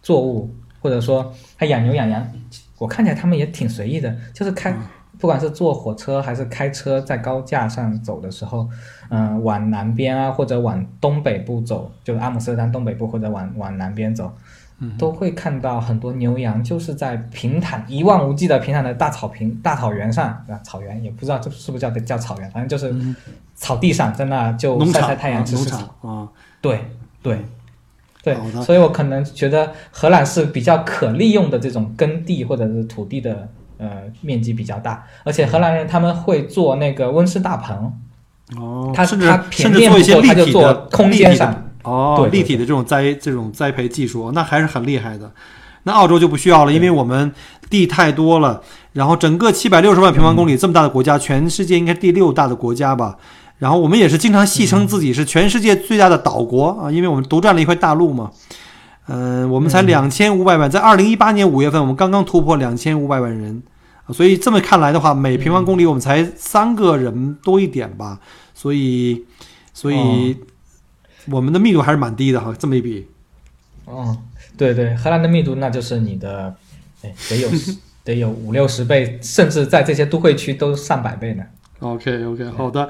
作物，或者说它养牛养羊，我看起来他们也挺随意的，就是开，不管是坐火车还是开车在高架上走的时候，嗯、往南边啊或者往东北部走，就是阿姆斯特丹东北部或者往往南边走，都会看到很多牛羊，就是在平坦一望无际的平坦的大草坪、大草原上啊，草原也不知道这是不是叫叫草原，反正就是草地上，在那就晒晒太阳、吃吃草。场啊，对对对，所以我可能觉得荷兰是比较可利用的这种耕地或者是土地的呃面积比较大，而且荷兰人他们会做那个温室大棚，哦，他甚至他甚至做一些立体的空间上哦，立体的这种栽这种栽培技术，那还是很厉害的。那澳洲就不需要了，因为我们地太多了，然后整个七百六十万平方公里这么大的国家，全世界应该第六大的国家吧。然后我们也是经常戏称自己是全世界最大的岛国啊，因为我们独占了一块大陆嘛。嗯、我们才嗯两千五百万，在二零一八年五月份，我们刚刚突破两千五百万人，啊所以这么看来的话，每平方公里我们才三个人多一点吧，所以，所以我们的密度还是蛮低的哈，这么一比。嗯，对对，荷兰的密度那就是你的，哎，得有 *laughs* 得有五六十倍，甚至在这些都会区都上百倍呢。OK OK，好的。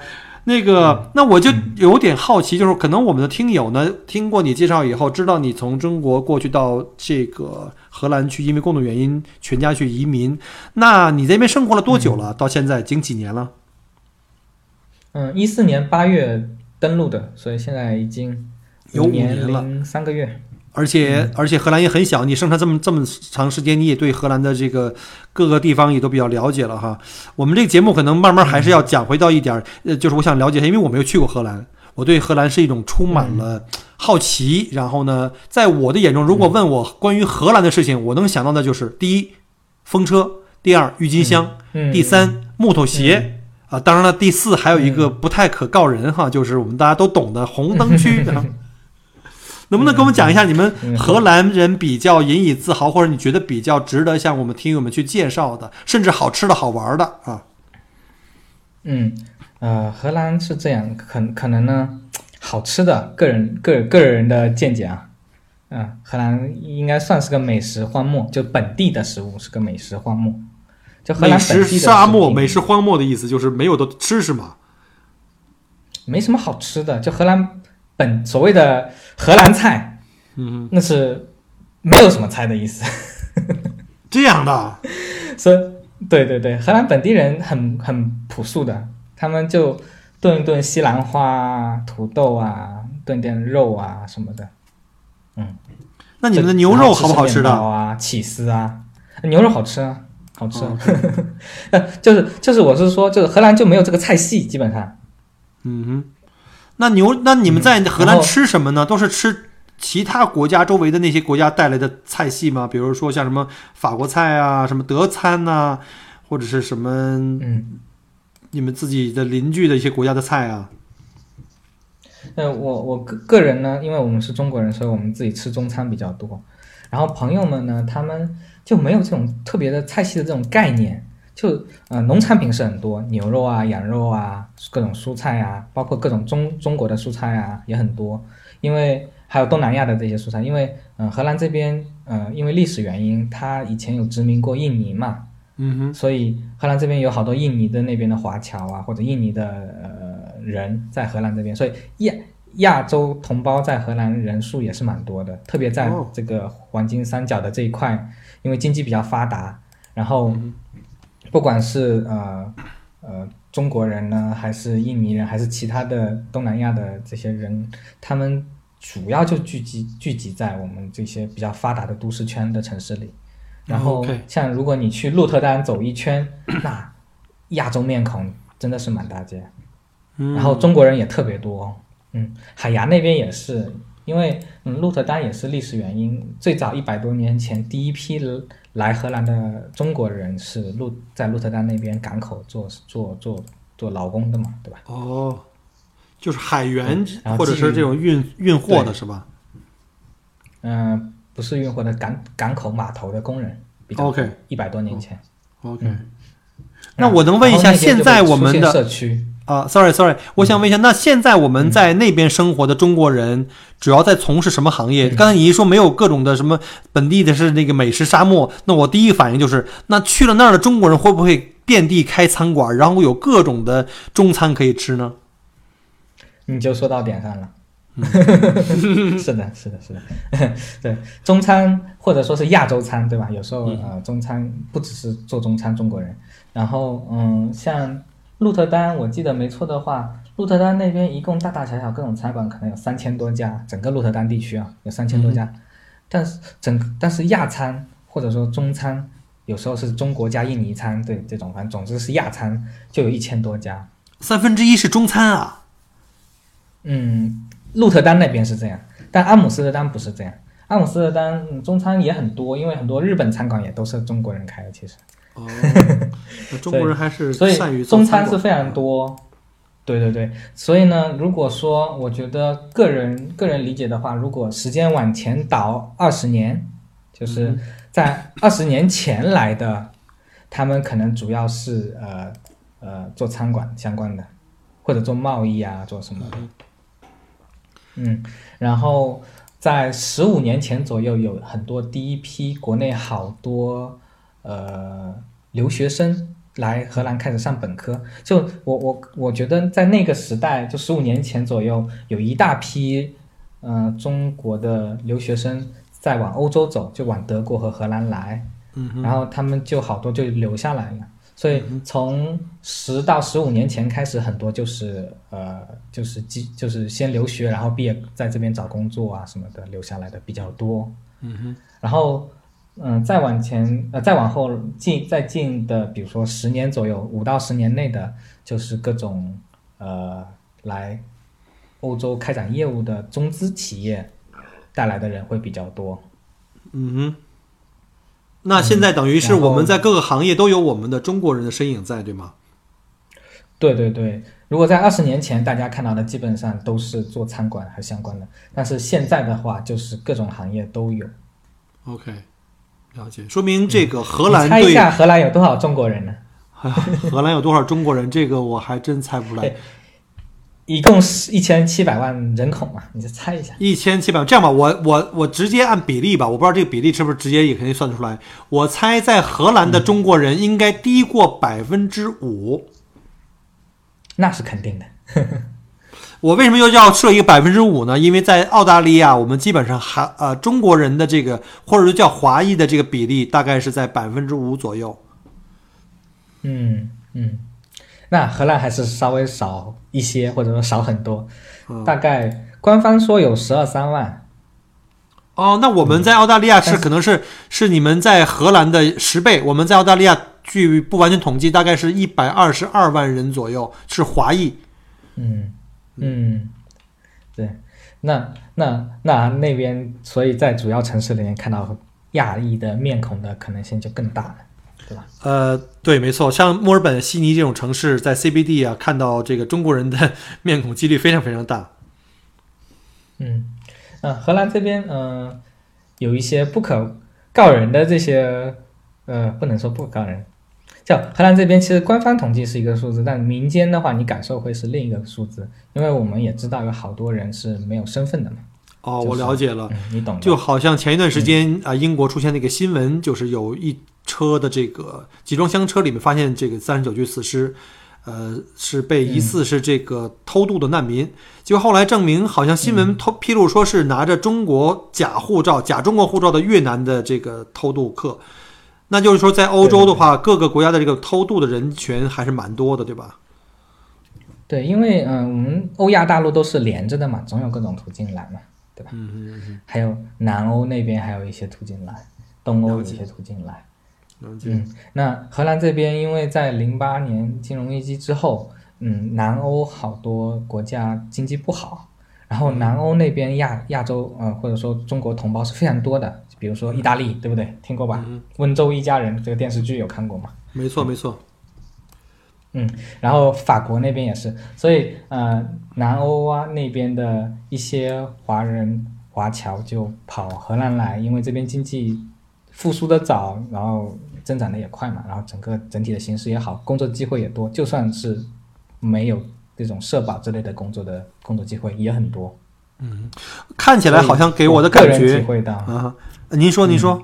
那个，那我就有点好奇，就是可能我们的听友呢，听过你介绍以后，知道你从中国过去到这个荷兰去，因为工作原因全家去移民。那你在那边生活了多久了？到现在已经几年了？嗯，一四年八月登陆的，所以现在已经有五年零三个月。而且而且荷兰也很小，你生产这么这么长时间，你也对荷兰的这个各个地方也都比较了解了哈。我们这个节目可能慢慢还是要讲回到一点儿，呃，就是我想了解一下，因为我没有去过荷兰，我对荷兰是一种充满了好奇。然后呢，在我的眼中，如果问我关于荷兰的事情，我能想到的就是第一，风车；第二，郁金香；嗯，第三，木头鞋。啊，当然了，第四还有一个不太可告人哈，就是我们大家都懂的红灯区。*laughs* 啊能不能给我们讲一下你们嗯荷兰人比较引以自豪，或者你觉得比较值得向我们听友们去介绍的，甚至好吃的好玩的啊？嗯，呃，荷兰是这样，可可能呢，好吃的，个人个人个人的见解啊，嗯、荷兰应该算是个美食荒漠，就本地的食物是个美食荒漠，就荷兰本地的沙漠、美食荒漠的意思就是没有的吃是吗？没什么好吃的，就荷兰本所谓的荷兰菜，嗯，那是没有什么菜的意思。*laughs* 这样的，*laughs* 所以，对对对，荷兰本地人很很朴素的，他们就炖一炖西兰花啊、土豆啊，炖点肉啊什么的。嗯那你们的牛肉好不好吃的？啊，起司啊，牛肉好吃啊，好吃。*laughs* 就是就是，我是说，就是荷兰就没有这个菜系，基本上。嗯哼，那牛，那你们在荷兰吃什么呢？都是吃其他国家周围的那些国家带来的菜系吗？比如说像什么法国菜啊，什么德餐呐、或者是什么嗯，你们自己的邻居的一些国家的菜啊？呃，我我个个人呢，因为我们是中国人，所以我们自己吃中餐比较多。然后朋友们呢，他们就没有这种特别的菜系的这种概念。就呃，农产品是很多，牛肉啊、羊肉啊，各种蔬菜啊，包括各种中中国的蔬菜啊也很多。因为还有东南亚的这些蔬菜，因为嗯、呃荷兰这边呃，因为历史原因，它以前有殖民过印尼嘛，嗯哼，所以荷兰这边有好多印尼的那边的华侨啊，或者印尼的呃人在荷兰这边，所以亚亚洲同胞在荷兰人数也是蛮多的，特别在哦。这个黄金三角的这一块，因为经济比较发达，然后不管是呃呃中国人呢，还是印尼人，还是其他的东南亚的这些人，他们主要就聚集聚集在我们这些比较发达的都市圈的城市里。然后像如果你去鹿特丹走一圈，那亚洲面孔真的是满大街，嗯然后中国人也特别多。嗯，海牙那边也是，因为嗯鹿特丹也是历史原因，最早一百多年前第一批来荷兰的中国人是鹿在鹿特丹那边港口做做做做劳工的嘛，对吧？哦，就是海员或者是这种运运货的是吧？嗯、不是运货的港港口码头的工人比较 OK 一百多年前。OK，、嗯那我能问一下，现在我们的社区，啊，sorry sorry，我想问一下，那现在我们在那边生活的中国人，主要在从事什么行业？刚才你一说没有各种的什么本地的是那个美食沙漠，那我第一反应就是，那去了那儿的中国人会不会遍地开餐馆，然后有各种的中餐可以吃呢？你就说到点上了。*laughs* 是的，是的，是的，*laughs* 对中餐或者说是亚洲餐，对吧？有时候呃，中餐不只是做中餐中国人，然后嗯，像鹿特丹，我记得没错的话，鹿特丹那边一共大大小小各种餐馆可能有三千多家，整个鹿特丹地区啊有三千多家，但是整但是亚餐或者说中餐，有时候是中国加印尼餐，对这种反正总之是亚餐就有一千多家，三分之一是中餐啊。嗯，鹿特丹那边是这样，但阿姆斯特丹不是这样。阿姆斯特丹、嗯中餐也很多，因为很多日本餐馆也都是中国人开的，其实。哦，*laughs* 中国人还是所以中餐是非常多。对对对，所以呢，如果说我觉得个人个人理解的话，如果时间往前倒二十年，就是嗯在二十年前来的，他们可能主要是呃呃做餐馆相关的，或者做贸易啊，做什么的。嗯，然后在十五年前左右，有很多第一批国内好多呃留学生来荷兰开始上本科。就我我我觉得在那个时代，就十五年前左右，有一大批呃中国的留学生在往欧洲走，就往德国和荷兰来，嗯然后他们就好多就留下来了。所以从十到十五年前开始，很多就是呃，就是基就是先留学，然后毕业在这边找工作啊什么的，留下来的比较多。嗯哼，然后嗯、再往前呃再往后近再近的，比如说十年左右，五到十年内的，就是各种呃来欧洲开展业务的中资企业带来的人会比较多。嗯哼。那现在等于是我们在各个行业都有我们的中国人的身影在，对吗？对对对，如果在二十年前，大家看到的基本上都是做餐馆和相关的，但是现在的话，就是各种行业都有。OK，了解，说明这个荷兰你猜一下荷兰有多少中国人呢？*laughs* 荷兰有多少中国人？这个我还真猜不出来。一共是一千七百万人口嘛，你就猜一下。一千七百万，这样吧，我我我直接按比例吧，我不知道这个比例是不是直接也可以算出来。我猜在荷兰的中国人应该低过百分之五。那是肯定的。*laughs* 我为什么又要设一个百分之五呢？因为在澳大利亚，我们基本上还呃中国人的这个或者说叫华裔的这个比例大概是在百分之五左右。嗯嗯，那荷兰还是稍微少一些，或者说少很多，嗯大概官方说有十二三万。哦，那我们在澳大利亚是可能是是你们在荷兰的十倍。我们在澳大利亚据不完全统计，大概是一百二十二万人左右是华裔。嗯嗯，对，那那那那边，所以在主要城市里面看到亚裔的面孔的可能性就更大了，对吧？呃，对，没错，像墨尔本、悉尼这种城市，在 CBD 啊，看到这个中国人的 *laughs* 面孔几率非常非常大。嗯，呃，荷兰这边嗯、呃有一些不可告人的这些呃，不能说不可告人，叫荷兰这边其实官方统计是一个数字，但民间的话你感受会是另一个数字，因为我们也知道有好多人是没有身份的嘛。哦，我就是了解了，嗯，你懂的。就好像前一段时间啊、英国出现那个新闻，就是有一车的这个集装箱车里面发现这个三十九具死尸，呃，是被疑似是这个偷渡的难民。结果后来证明，好像新闻透披露说是拿着中国假护照、假中国护照的越南的这个偷渡客。那就是说，在欧洲的话，各个国家的这个偷渡的人群还是蛮多的，对吧？对，因为嗯、呃我们欧亚大陆都是连着的嘛，总有各种途径来嘛，对吧？嗯嗯嗯还有南欧那边还有一些途径来，东欧有一些途径来。嗯，那荷兰这边因为在零八年金融危机之后，嗯，南欧好多国家经济不好，然后南欧那边亚亚洲呃或者说中国同胞是非常多的，比如说意大利，对不对？听过吧？温州一家人这个电视剧有看过吗？没错没错。嗯，然后法国那边也是，所以呃，南欧啊那边的一些华人华侨就跑荷兰来，因为这边经济复苏的早，然后增长的也快嘛，然后整个整体的形势也好，工作机会也多，就算是没有这种社保之类的工作的工作机会也很多。看起来好像给我的感觉体会到，啊，您说您说。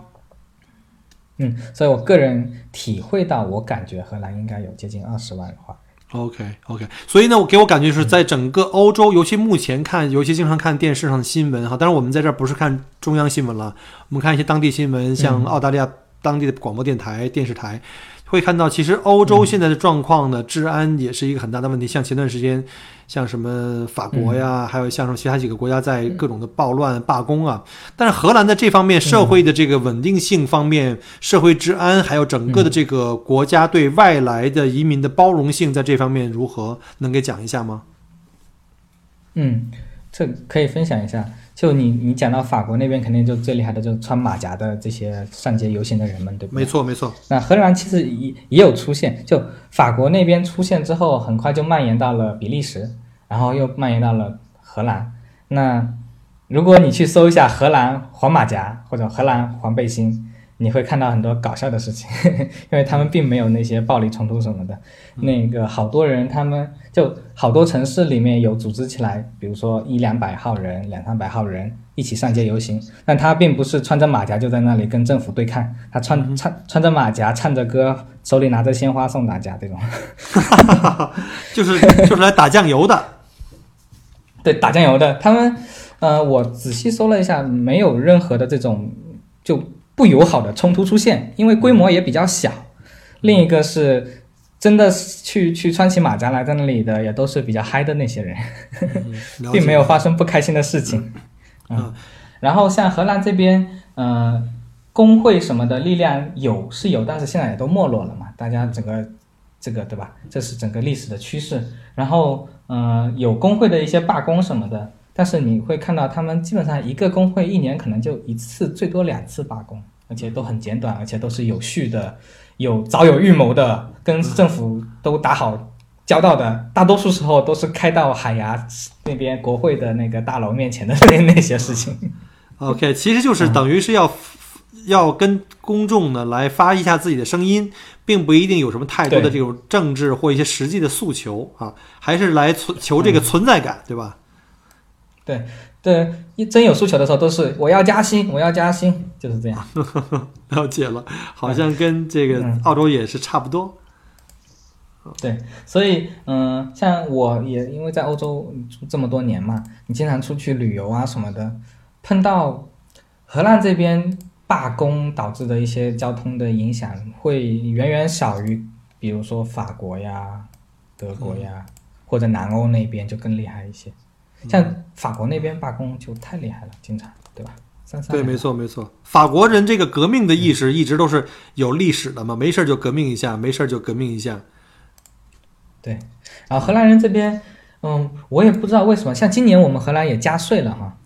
嗯，所以我个人体会到，我感觉荷兰应该有接近二十万华人。OK OK，所以呢，我给我感觉是在整个欧洲，尤其目前看，尤其经常看电视上的新闻哈。当然，我们在这儿不是看中央新闻了，我们看一些当地新闻，像澳大利亚当地的广播电台、电视台，会看到其实欧洲现在的状况呢，治安也是一个很大的问题。像前段时间，像什么法国呀，还有像什么其他几个国家在各种的暴乱、罢工啊。但是荷兰在这方面社会的这个稳定性方面、社会治安，还有整个的这个国家对外来的移民的包容性，在这方面如何？能给讲一下吗？嗯，这可以分享一下。就你你讲到法国那边，肯定就最厉害的，就是穿马甲的这些上街游行的人们，对不对？没错，没错。那荷兰其实也也有出现，就法国那边出现之后，很快就蔓延到了比利时，然后又蔓延到了荷兰。那如果你去搜一下荷兰黄马甲或者荷兰黄背心，你会看到很多搞笑的事情，*laughs* 因为他们并没有那些暴力冲突什么的。那个好多人，他们就好多城市里面有组织起来，比如说一两百号人、两三百号人一起上街游行，但他并不是穿着马甲就在那里跟政府对抗，他穿穿穿着马甲，唱着歌，手里拿着鲜花送大家，这种，*laughs* 就是就是来打酱油的。*laughs* 对，打酱油的，他们，呃，我仔细搜了一下，没有任何的这种就不友好的冲突出现，因为规模也比较小。另一个是。真的去去穿起马甲来在那里的也都是比较嗨的那些人，并没有发生不开心的事情。嗯，然后像荷兰这边，呃，工会什么的力量有是有，但是现在也都没落了嘛。大家整个这个对吧？这是整个历史的趋势。然后，呃，有工会的一些罢工什么的，但是你会看到他们基本上一个工会一年可能就一次，最多两次罢工，而且都很简短，而且都是有序的。有早有预谋的，跟政府都打好交道的，大多数时候都是开到海牙那边国会的那个大楼面前的那那些事情。OK，其实就是等于是要要跟公众呢来发一下自己的声音，并不一定有什么太多的这种政治或一些实际的诉求啊，还是来存求这个存在感，对吧？对。对，一真有诉求的时候，都是我要加薪，我要加薪，就是这样。*laughs* 了解了，好像跟这个澳洲也是差不多。对，所以嗯，像我也因为在欧洲住这么多年嘛，你经常出去旅游啊什么的，碰到荷兰这边罢工导致的一些交通的影响，会远远小于比如说法国呀、德国呀，或者南欧那边就更厉害一些。像法国那边罢工就太厉害了，经常，对吧？三三对，没错，没错。法国人这个革命的意识一直都是有历史的嘛，没事就革命一下，没事就革命一下。对，然后荷兰人这边，嗯，我也不知道为什么，像今年我们荷兰也加税了哈，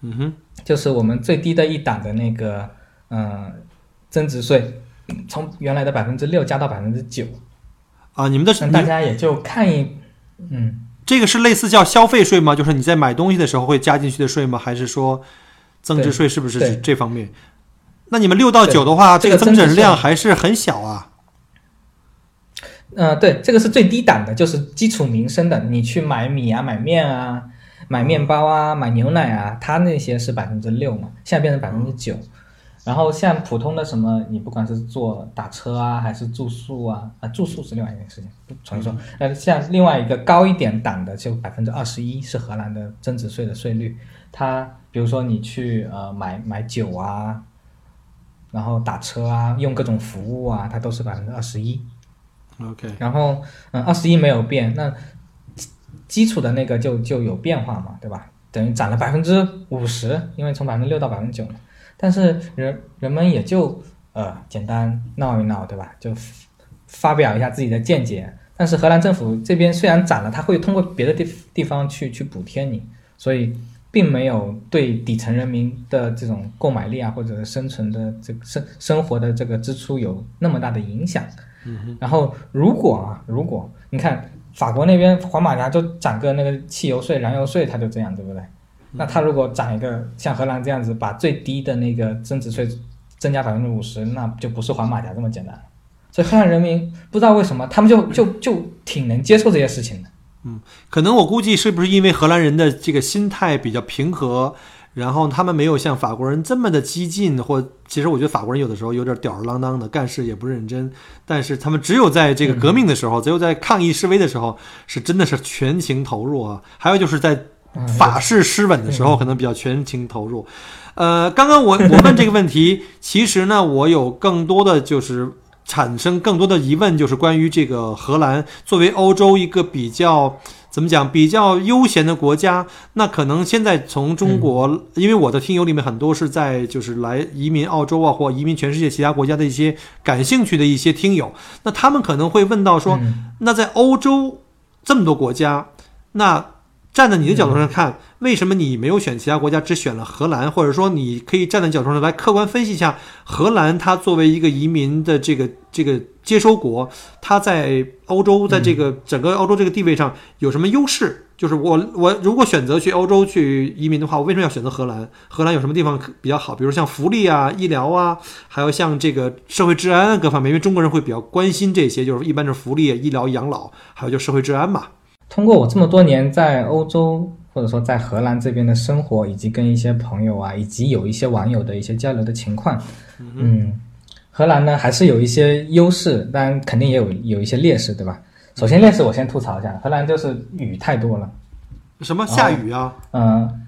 嗯哼，就是我们最低的一档的那个，嗯，增值税，从原来的百分之六加到百分之九。啊，你们的大家也就看一，嗯。这个是类似叫消费税吗？就是你在买东西的时候会加进去的税吗？还是说增值税是不是这方面？那你们六到九的话，这个增值量还是很小啊。嗯，对，这个是最低档的，就是基础民生的。你去买米啊、买面啊、买面包啊、买牛奶啊，它那些是百分之六嘛，现在变成百分之九。然后像普通的什么，你不管是坐打车啊，还是住宿啊，啊住宿是另外一件事情，重新说。呃，像另外一个高一点档的，就百分之二十一是荷兰的增值税的税率。它比如说你去呃买买酒啊，然后打车啊，用各种服务啊，它都是百分之二十一。OK。然后嗯，二十一没有变，那基础的那个就就有变化嘛，对吧？等于涨了百分之五十，因为从百分之六到百分之九嘛。但是人人们也就呃简单闹一闹，对吧？就发表一下自己的见解。但是荷兰政府这边虽然涨了，他会通过别的地地方去去补贴你，所以并没有对底层人民的这种购买力啊，或者生存的这个生生活的这个支出有那么大的影响。然后如果啊，如果你看法国那边黄马甲就涨个那个汽油税、燃油税，他就这样，对不对？那他如果涨一个像荷兰这样子，把最低的那个增值税增加百分之五十，那就不是黄马甲这么简单。所以荷兰人民不知道为什么，他们就就就挺能接受这些事情的。嗯，可能我估计是不是因为荷兰人的这个心态比较平和，然后他们没有像法国人这么的激进，或其实我觉得法国人有的时候有点吊儿郎当的，干事也不认真。但是他们只有在这个革命的时候，只有在抗议示威的时候，是真的是全情投入啊。还有就是在法式失稳的时候，可能比较全情投入。呃，刚刚我我 *laughs* 问这个问题，其实呢，我有更多的就是产生更多的疑问，就是关于这个荷兰作为欧洲一个比较怎么讲比较悠闲的国家，那可能现在从中国，因为我的听友里面很多是在就是来移民澳洲啊，或移民全世界其他国家的一些感兴趣的一些听友，那他们可能会问到说，那在欧洲这么多国家，那站在你的角度上看，为什么你没有选其他国家，只选了荷兰？或者说，你可以站在角度上来客观分析一下，荷兰它作为一个移民的这个这个接收国，它在欧洲，在这个整个欧洲这个地位上有什么优势？就是我我如果选择去欧洲去移民的话，我为什么要选择荷兰？荷兰有什么地方比较好？比如像福利啊、医疗啊，还有像这个社会治安各方面，因为中国人会比较关心这些，就是一般是福利、医疗、养老，还有就社会治安嘛。通过我这么多年在欧洲或者说在荷兰这边的生活，以及跟一些朋友啊，以及有一些网友的一些交流的情况，嗯，荷兰呢还是有一些优势，当然肯定也有有一些劣势，对吧？首先劣势我先吐槽一下，荷兰就是雨太多了。什么下雨啊？嗯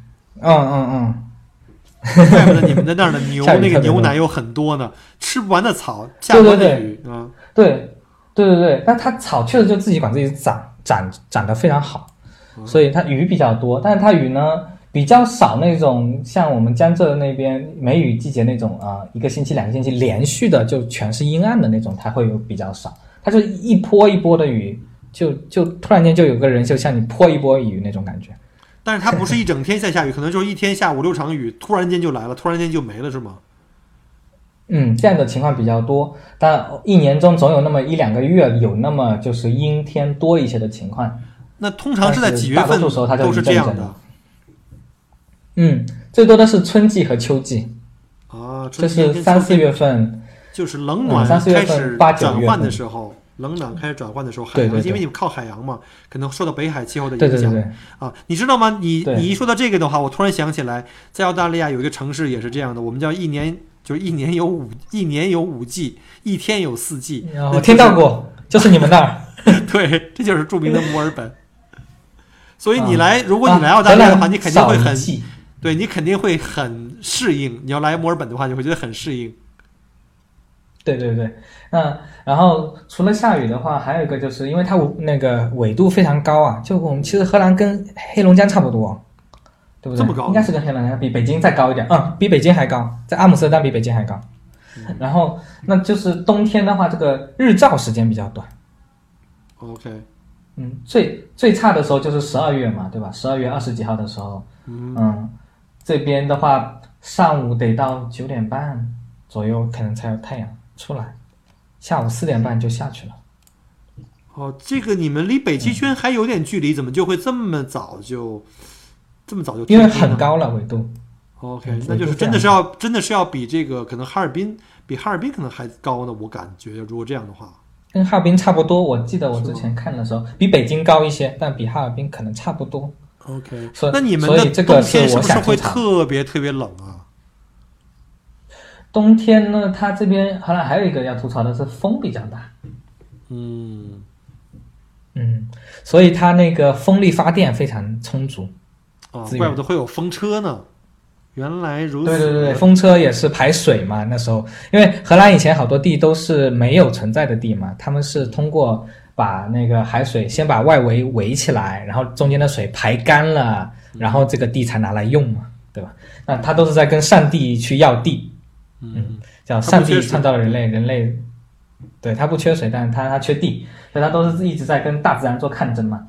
嗯嗯嗯，怪不得你们的那儿的牛 *laughs* 那个牛奶有很多呢，吃不完的草，下不完的雨啊。对对对对，但它草确实就自己管自己长。长长得非常好，所以它雨比较多，但是它雨呢比较少，那种像我们江浙那边梅雨季节那种啊，一个星期、两个星期连续的就全是阴暗的那种，它会有比较少。它就一波一波的雨，就就突然间就有个人就像你泼一波雨那种感觉。但是它不是一整天在下雨，可能就是一天下五六场雨，突然间就来了，突然间就没了，是吗？嗯，这样的情况比较多，但一年中总有那么一两个月有那么就是阴天多一些的情况。那通常是在几月份？大多数时候它都是这样的。嗯，最多的是春季和秋季。啊，就是三四月份，就是冷暖开始转换的时候，冷暖开始转换的时候，海洋因为你们靠海洋嘛，可能受到北海气候的影响。啊，你知道吗？你你一说到这个的话，我突然想起来，在澳大利亚有一个城市也是这样的，我们叫一年。就是一年有五一年有五季，一天有四季。我听到过，就是你们那儿。*laughs* 对，这就是著名的墨尔本。所以你来，如果你来澳大利亚的话，你肯定会很，对你肯定会很适应。你要来墨尔本的话，你会觉得很适应。对对对，嗯，然后除了下雨的话，还有一个就是因为它那个纬度非常高啊，就我们其实荷兰跟黑龙江差不多。对不对？应该是跟黑龙江比北京再高一点，嗯，比北京还高，在阿姆斯特丹比北京还高。然后，那就是冬天的话，这个日照时间比较短。OK。嗯，最最差的时候就是十二月嘛，对吧？十二月二十几号的时候，嗯，这边的话上午得到九点半左右可能才有太阳出来，下午四点半就下去了。哦，这个你们离北极圈还有点距离，怎么就会这么早就？这么早就因为很高了纬度，OK，那就是真的是要真的是要比这个可能哈尔滨比哈尔滨可能还高呢，我感觉如果这样的话，跟哈尔滨差不多。我记得我之前看的时候比北京高一些，但比哈尔滨可能差不多。OK，所那你们的冬天是不是会特别特别冷啊？冬天呢，它这边好像还有一个要吐槽的是风比较大。嗯嗯，所以它那个风力发电非常充足。哦，怪不得会有风车呢，原来如此。对对对对，风车也是排水嘛。那时候，因为荷兰以前好多地都是没有存在的地嘛，他们是通过把那个海水先把外围围起来，然后中间的水排干了，然后这个地才拿来用嘛，对吧？那他都是在跟上帝去要地，嗯，叫上帝创造了人类，人类对他不缺水，但是他他缺地，所以他都是一直在跟大自然做抗争嘛。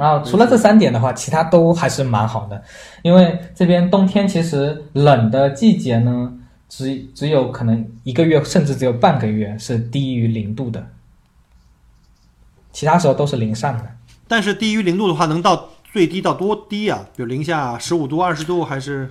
然后除了这三点的话，其他都还是蛮好的，因为这边冬天其实冷的季节呢，只只有可能一个月，甚至只有半个月是低于零度的，其他时候都是零上的。但是低于零度的话，能到最低到多低啊？比如零下十五度、二十度，还是？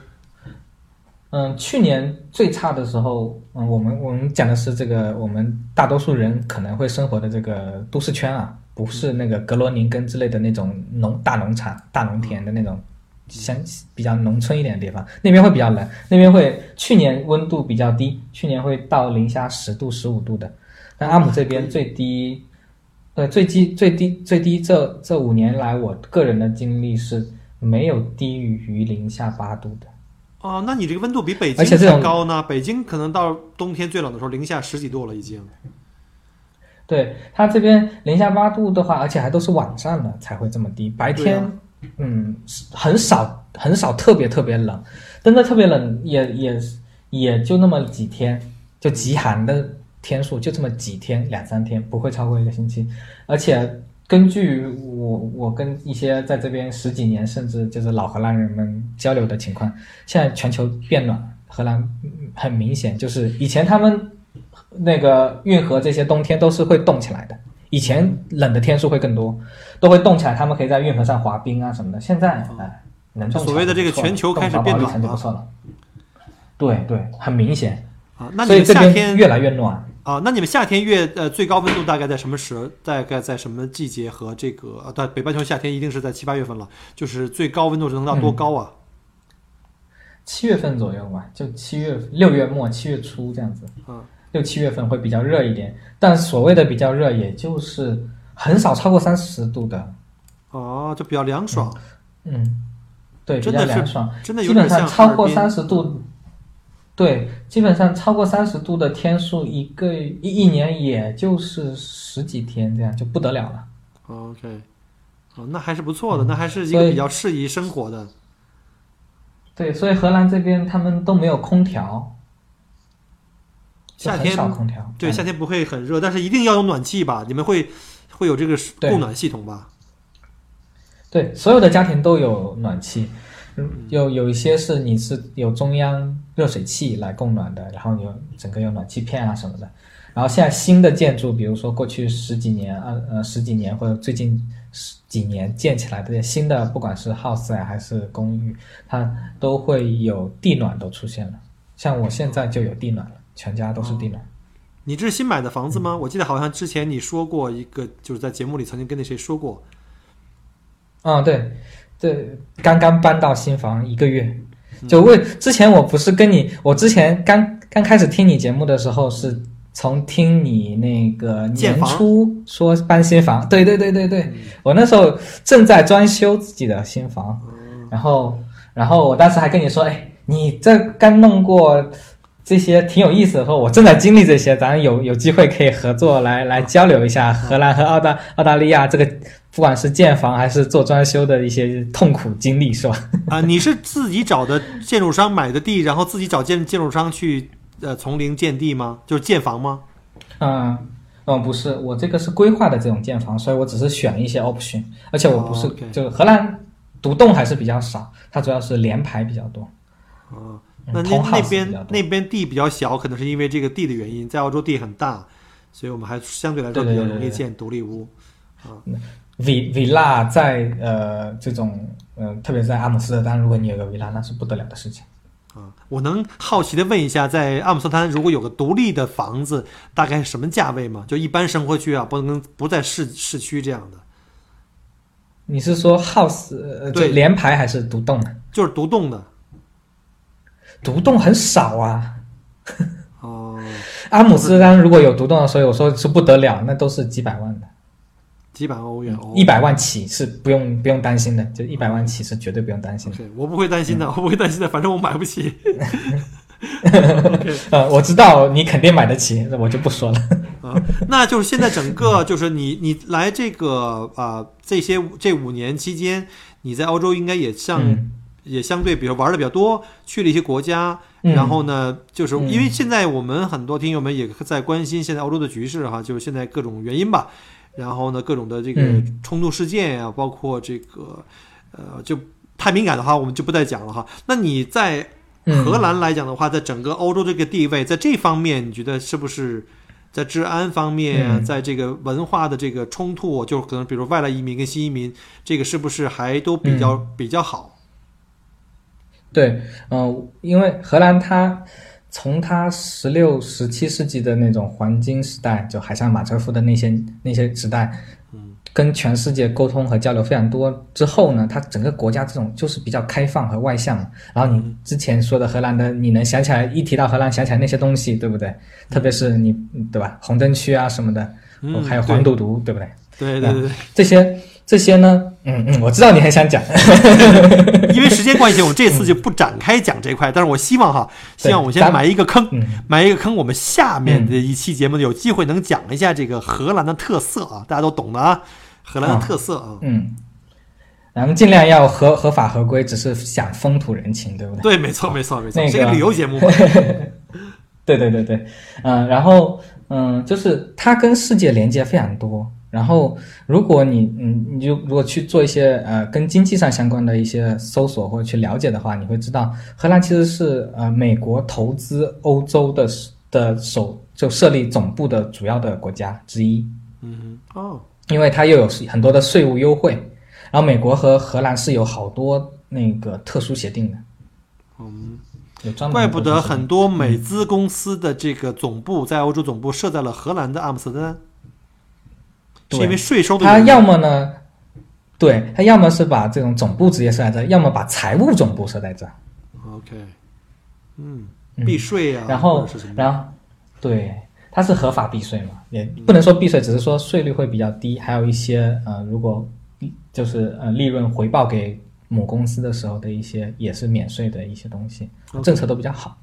嗯，去年最差的时候，嗯，我们我们讲的是这个，我们大多数人可能会生活的这个都市圈啊。不是那个格罗宁根之类的那种农大农场、大农田的那种像比较农村一点的地方，那边会比较冷，那边会去年温度比较低，去年会到零下十度、十五度的。但阿姆这边最低，呃，最低最低最低这这五年来，我个人的经历是没有低于零下八度的。哦，那你这个温度比北京还高呢？北京可能到冬天最冷的时候零下十几度了，已经。对它这边零下八度的话，而且还都是晚上的才会这么低，白天、嗯很少很少特别特别冷，真的特别冷也也也就那么几天，就极寒的天数就这么几天两三天，不会超过一个星期。而且根据我我跟一些在这边十几年甚至就是老荷兰人们交流的情况，现在全球变暖，荷兰嗯很明显就是以前他们那个运河这些冬天都是会冻起来的，以前冷的天数会更多，都会冻起来，他们可以在运河上滑冰啊什么的。现在哎，能冻所谓的这个全球开始变暖就了不错了。对对，很明显。啊，那你所以这们夏天越来越暖。啊，那你们夏天越呃最高温度大概在什么时？大概在什么季节和这个？啊，对，北半球夏天一定是在七八月份了，就是最高温度是能到多高啊？七月份左右吧，就七月六月末七月初这样子，嗯，六七月份会比较热一点，但所谓的比较热，也就是很少超过三十度的，哦，就比较凉爽，嗯，对，比较凉爽，真的基本上超过三十度，对，基本上超过三十度的天数，一个一一年也就是十几天这样就不得了了。OK，哦，那还是不错的，嗯那还是一个比较适宜生活的。对，所以荷兰这边他们都没有空调，夏天少空调，对，嗯夏天不会很热，但是一定要有暖气吧？你们会 *laughs* 会有这个对供暖系统吧？对，所有的家庭都有暖气，嗯有有一些是你是有中央热水器来供暖的，然后有整个有暖气片啊什么的。然后现在新的建筑，比如说过去十几年、二呃十几年或者最近十几年建起来的新的，不管是 house 啊还是公寓，它都会有地暖都出现了。像我现在就有地暖了，全家都是地暖。你这是新买的房子吗？嗯。我记得好像之前你说过一个，就是在节目里曾经跟那谁说过。嗯，对，对，刚刚搬到新房一个月，就为之前我不是跟你，我之前刚刚开始听你节目的时候，是从听你那个年初说搬新房，对对对对对，嗯。我那时候正在装修自己的新房，然后然后我当时还跟你说，哎，你这刚弄过。这些挺有意思的，说我正在经历这些，咱有有机会可以合作来来交流一下荷兰和澳大澳大利亚这个不管是建房还是做装修的一些痛苦经历，是吧？啊，*laughs* 你是自己找的建筑商买的地，然后自己找建建筑商去呃从零建地吗？就是建房吗？嗯嗯，不是，我这个是规划的这种建房，所以我只是选一些 option，而且我不是、就荷兰独栋还是比较少，它主要是联排比较多。啊，嗯那那那边那边地比较小，可能是因为这个地的原因，在澳洲地很大，所以我们还相对来说比较容易建独立屋。v villa 在呃这种呃，特别在阿姆斯特丹，如果你有个 villa，那是不得了的事情。啊，我能好奇的问一下，在阿姆斯特丹如果有个独立的房子，大概是什么价位吗？就一般生活区啊，不能不在市市区这样的，你是说 house 呃对联排还是独栋的？就是独栋的。独栋很少啊。哦，*laughs* 阿姆斯特丹如果有独栋的，所以我说是不得了，那都是几百万的，几百万欧元哦。一百万起是不用不用担心的，就一百万起是绝对不用担心的。我不会担心的，我不会担心的，反正我买不起。*laughs* 呃，我知道你肯定买得起，那我就不说了。啊，那就是现在整个就是你你来这个啊、这些这五年期间，你在欧洲应该也相、嗯也相对比如玩的比较多，去了一些国家，嗯。然后呢，就是嗯。因为现在我们很多听友们也在关心现在欧洲的局势哈，就是现在各种原因吧，然后呢各种的这个嗯。冲突事件呀、包括这个呃就太敏感的话，我们就不再讲了哈。那你在嗯荷兰来讲的话，在整个欧洲这个地位，在这方面，你觉得是不是在治安方面在这个文化的这个冲突，就可能比如外来移民跟新移民，这个是不是还都比较、比较好？对，嗯、因为荷兰它从它十六、十七世纪的那种黄金时代，就海上马车夫的那些那些时代，嗯，跟全世界沟通和交流非常多之后呢，它整个国家这种就是比较开放和外向。然后你之前说的荷兰的，你能想起来一提到荷兰想起来那些东西，对不对？特别是你对吧？红灯区啊什么的，嗯还有黄赌毒，对不对？对对对对，这些这些呢，嗯嗯，我知道你很想讲，*laughs* 因为时间关系，我这次就不展开讲这块。*laughs* 但是我希望哈，希望我先咱埋一个坑，嗯埋一个坑。我们下面的一期节目有机会能讲一下这个荷兰的特色啊，大家都懂的啊，荷兰的特色啊。嗯，咱们尽量要合合法合规，只是想风土人情，对不对？对，没错，没错，没错，那个是个旅游节目嘛。对对对对，嗯、然后嗯，就是它跟世界连接非常多。然后，如果你嗯，你就如果去做一些呃跟经济上相关的一些搜索或者去了解的话，你会知道荷兰其实是呃美国投资欧洲的的首就设立总部的主要的国家之一。嗯，哦，因为它又有很多的税务优惠，然后美国和荷兰是有好多那个特殊协定的，嗯，有专门怪不得很多美资公司的这个总部在欧洲总部设在了荷兰的阿姆斯特丹，是因为税收的它原因。要么呢，对他要么是把这种总部直接设在这，要么把财务总部设在这，OK，嗯，嗯。避税啊，然后？然后对它是合法避税嘛，也不能说避税，只是说税率会比较低，还有一些呃，如果就是呃利润回报给母公司的时候的一些也是免税的一些东西政策都比较好。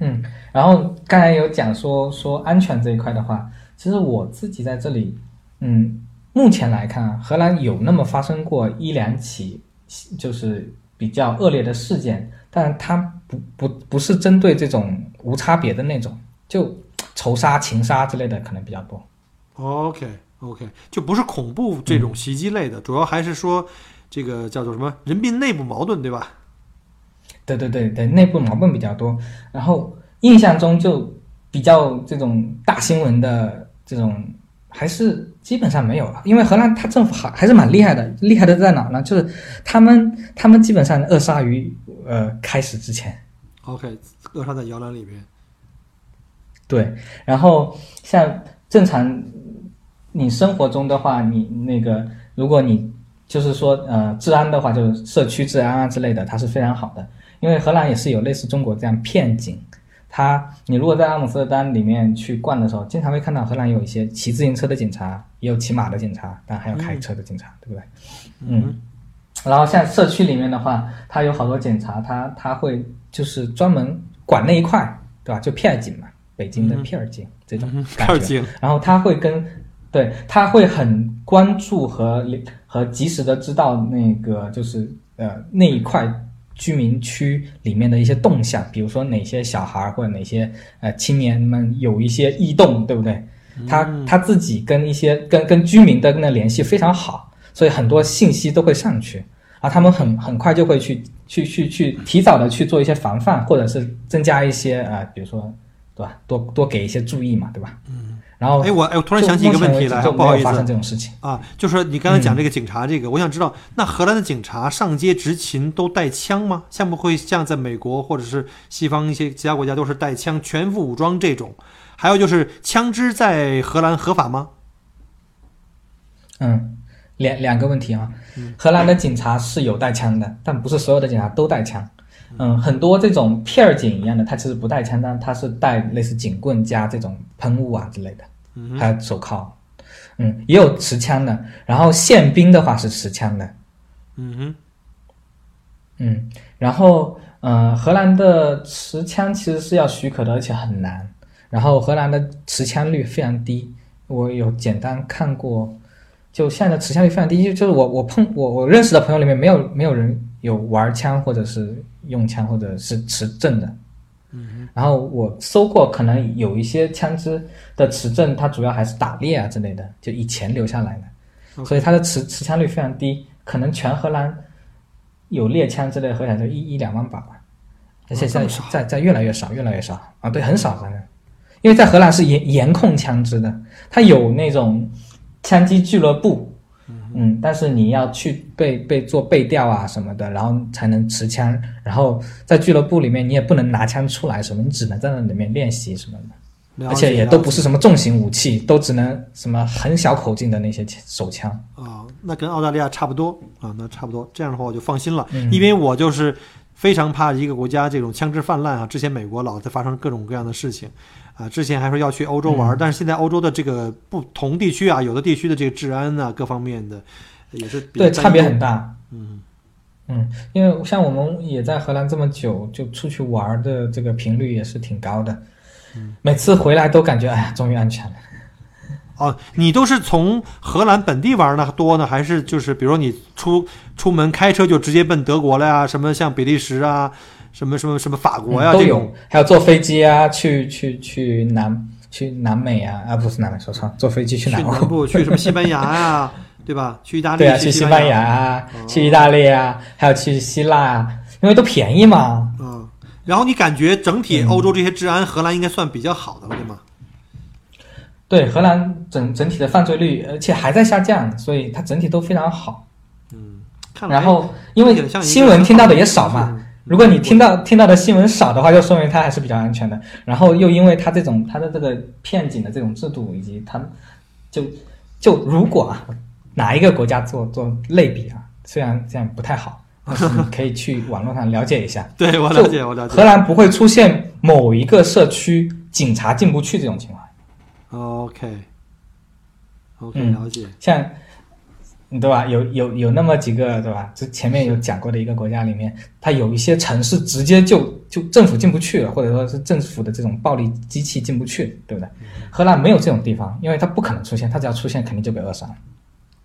嗯，然后刚才有讲说说安全这一块的话，其实我自己在这里，嗯，目前来看，荷兰有那么发生过一两起就是比较恶劣的事件，但它不不不是针对这种无差别的那种，就仇杀、情杀之类的可能比较多。OK OK，就不是恐怖这嗯种袭击类的，主要还是说这个叫做什么人民内部矛盾，对吧？对对对对，内部矛盾比较多。然后印象中就比较这种大新闻的这种，还是基本上没有了。因为荷兰它政府还还是蛮厉害的，厉害的在哪呢？就是他们他们基本上扼杀于呃开始之前。OK，扼杀在摇篮里面。对，然后像正常你生活中的话，你那个如果你就是说呃治安的话，就是社区治安啊之类的，它是非常好的。因为荷兰也是有类似中国这样片警，它你如果在阿姆斯特丹里面去逛的时候，经常会看到荷兰有一些骑自行车的警察，也有骑马的警察，但还有开车的警察，对不对？嗯。然后像社区里面的话，它有好多警察，他他会就是专门管那一块，对吧？就片儿警嘛，北京的片儿警、这种嗯，感觉。然后他会跟，对，他会很关注和和及时的知道那个就是呃那一块居民区里面的一些动向，比如说哪些小孩儿或者哪些呃青年们有一些异动，对不对？他他自己跟一些跟跟居民的那联系非常好，所以很多信息都会上去，而他们很很快就会去去去去提早的去做一些防范，或者是增加一些呃，比如说对吧，多多给一些注意嘛，对吧？嗯。然后哎，我哎，我突然想起一个问题来，不好意思发生这思种事情。啊，就是你刚才讲这个警察，这个、我想知道，那荷兰的警察上街执勤都带枪吗？像不会像在美国或者是西方一些其他国家都是带枪、全副武装这种？还有就是枪支在荷兰合法吗？嗯，两两个问题啊。荷兰的警察是有带枪的，但不是所有的警察都带枪。嗯，很多这种片儿警一样的，他其实不带枪，但他是带类似警棍加这种喷雾啊之类的，还有手铐。嗯，也有持枪的。然后宪兵的话是持枪的。嗯哼，嗯，然后呃，荷兰的持枪其实是要许可的，而且很难。然后荷兰的持枪率非常低，我有简单看过，就现在的持枪率非常低，就就是我我碰我我认识的朋友里面没有没有人有玩枪或者是用枪或者是持证的。嗯，然后我搜过，可能有一些枪支的持证，它主要还是打猎啊之类的，就以前留下来的，所以它的持持枪率非常低，可能全荷兰有猎枪之类的合起来就一一两万把吧，而且在在在越来越少，越来越少。啊，对，很少反正，因为在荷兰是严严控枪支的，它有那种枪击俱乐部。嗯，但是你要去被被做背调啊什么的，然后才能持枪。然后在俱乐部里面，你也不能拿枪出来什么，你只能在那里面练习什么的。而且也都不是什么重型武器，都只能什么很小口径的那些手枪。啊，那跟澳大利亚差不多啊，那差不多。这样的话我就放心了，嗯因为我就是非常怕一个国家这种枪支泛滥啊。之前美国老在发生各种各样的事情啊，之前还说要去欧洲玩，嗯但是现在欧洲的这个不同地区啊，有的地区的这个治安啊，各方面的也是比对，差别很大。嗯嗯，因为像我们也在荷兰这么久，就出去玩的这个频率也是挺高的。嗯每次回来都感觉，哎呀，终于安全了。哦，你都是从荷兰本地玩呢多呢，还是就是比如说你出出门开车就直接奔德国了呀？什么像比利时啊，什么什么什么法国呀、嗯都有？，还有坐飞机啊，去去去南去南美啊，啊不是南美，说错了，坐飞机去去南欧。南部去什么西班牙呀、*laughs* 对吧？去意大利，对啊，去西西班牙啊，哦去意大利啊，还有去希腊啊，因为都便宜嘛。嗯，然后你感觉整体嗯欧洲这些治安，荷兰应该算比较好的了，对吗？对，荷兰整整体的犯罪率，而且还在下降，所以它整体都非常好。嗯，然后，因为新闻听到的也少嘛，的如果你听到听到的新闻少的话，就说明它还是比较安全的。然后又因为它这种它的这个片警的这种制度，以及它就就如果啊哪一个国家做做类比啊，虽然这样不太好，但是你可以去网络上了解一下。*laughs* 对我了解，我了解。荷兰不会出现某一个社区警察进不去这种情况，OK 嗯了解。像。对吧？有有有那么几个，对吧？这前面有讲过的一个国家里面，它有一些城市直接就就政府进不去了，或者说是政府的这种暴力机器进不去，对不对？荷兰没有这种地方，因为它不可能出现，它只要出现肯定就被扼杀了。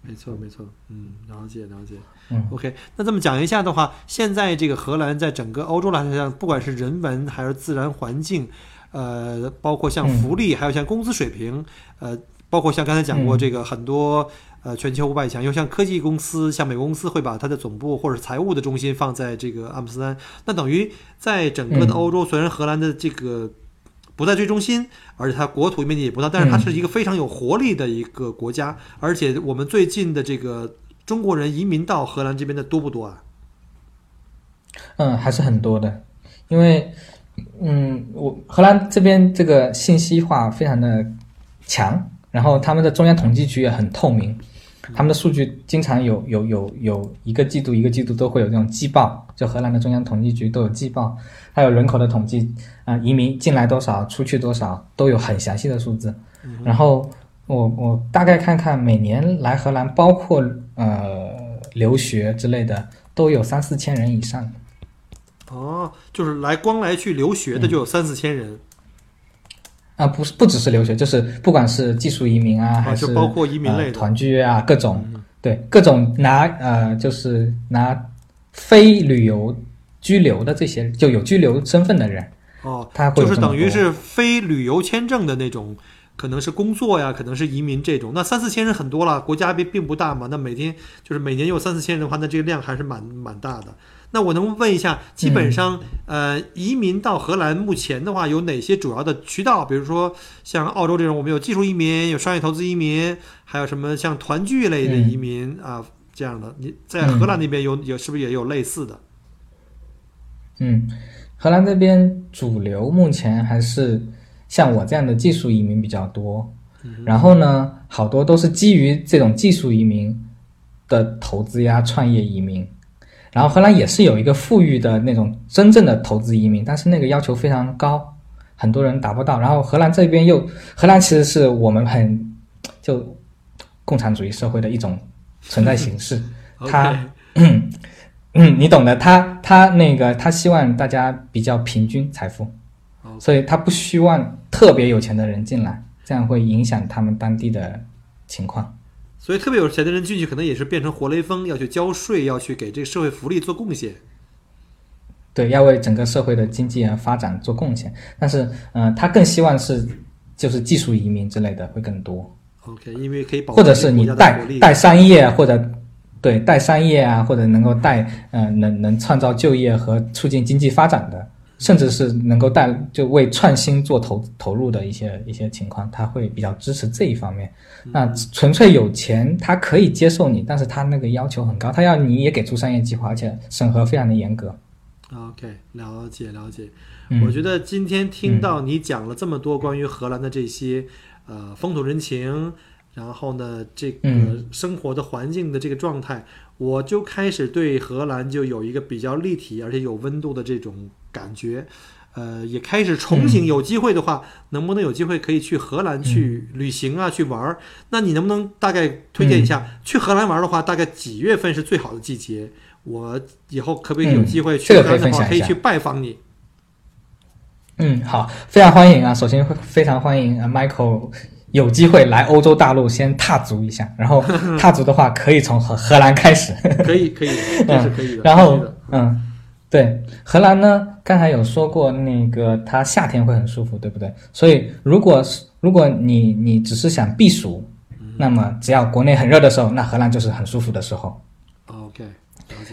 没错，没错，嗯，了解，了解。嗯 OK，那这么讲一下的话，现在这个荷兰在整个欧洲来讲，不管是人文还是自然环境，呃，包括像嗯福利，还有像工资水平，呃，包括像刚才讲过嗯这个很多。呃，全球五百强，又像科技公司，像美国公司会把它的总部或者财务的中心放在这个阿姆斯特丹，那等于在整个的嗯。欧洲，虽然荷兰的这个不在最中心，而且它国土面积也不大，但是它嗯。是一个非常有活力的一个国家，而且我们最近的这个中国人移民到荷兰这边的多不多啊？嗯，还是很多的，因为嗯，我荷兰这边这个信息化非常的强，然后他们的中央统计局也很透明，他们的数据经常有有有有一个季度一个季度都会有这种季报，就荷兰的中央统计局都有季报，还有人口的统计啊、移民进来多少，出去多少，都有很详细的数字。然后我我大概看看，每年来荷兰，包括呃留学之类的，都有三四千人以上。哦，就是来光来去留学的就有三四千人，啊，不是不只是留学，就是不管是技术移民啊，还啊，是就包括移民类呃、团聚啊，各种嗯对各种拿呃就是拿非旅游居留的这些就有居留身份的人，哦，他会就是等于是非旅游签证的那种，可能是工作呀，可能是移民这种。那三四千人很多了，国家并并不大嘛。那每天就是每年有三四千人的话，那这个量还是蛮蛮大的。那我能问一下，基本上、呃，移民到荷兰目前的话，有哪些主要的渠道？比如说像澳洲这种，我们有技术移民，有商业投资移民，还有什么像团聚类的嗯移民、啊这样的。你在荷兰那边有有是不是也有类似的？嗯，荷兰这边主流目前还是像我这样的技术移民比较多，然后呢，好多都是基于这种技术移民的投资呀、创业移民。然后荷兰也是有一个富裕的那种真正的投资移民，但是那个要求非常高，很多人达不到。然后荷兰这边又，荷兰其实是我们很就共产主义社会的一种存在形式，它 OK，嗯，嗯，你懂的。他他那个他希望大家比较平均财富，哦所以他不希望特别有钱的人进来，这样会影响他们当地的情况。所以特别有钱的人进去，可能也是变成活雷锋，要去交税，要去给这个社会福利做贡献。对，要为整个社会的经济啊发展做贡献。但是，嗯、他更希望是就是技术移民之类的会更多，OK，因为可以保护或者是你带带商业或者对带商业啊，或者能够带呃能能创造就业和促进经济发展的，甚至是能够带就为创新做投投入的一些一些情况，他会比较支持这一方面。那纯粹有钱，他可以接受你，但是他那个要求很高，他要你也给出商业计划，而且审核非常的严格。OK，了解了解。嗯我觉得今天听到你讲了这么多关于荷兰的这些呃风土人情，然后呢这个嗯生活的环境的这个状态，我就开始对荷兰就有一个比较立体而且有温度的这种感觉。呃，也开始憧憬，嗯有机会的话，能不能有机会可以去荷兰去旅行啊，去玩儿？那你能不能大概推荐一下，嗯去荷兰玩儿的话，大概几月份是最好的季节？我以后可不可以有嗯机会去这个荷兰的话，可以去拜访你？嗯，好，非常欢迎啊！首先会非常欢迎啊 Michael 有机会来欧洲大陆先踏足一下，然后 *laughs* 踏足的话可以从荷荷兰开始。可以，可以，这是可以的。然后嗯，对，荷兰呢，刚才有说过，那个它夏天会很舒服，对不对？所以如果是如果你你只是想避暑，那么只要国内很热的时候，那荷兰就是很舒服的时候。OK，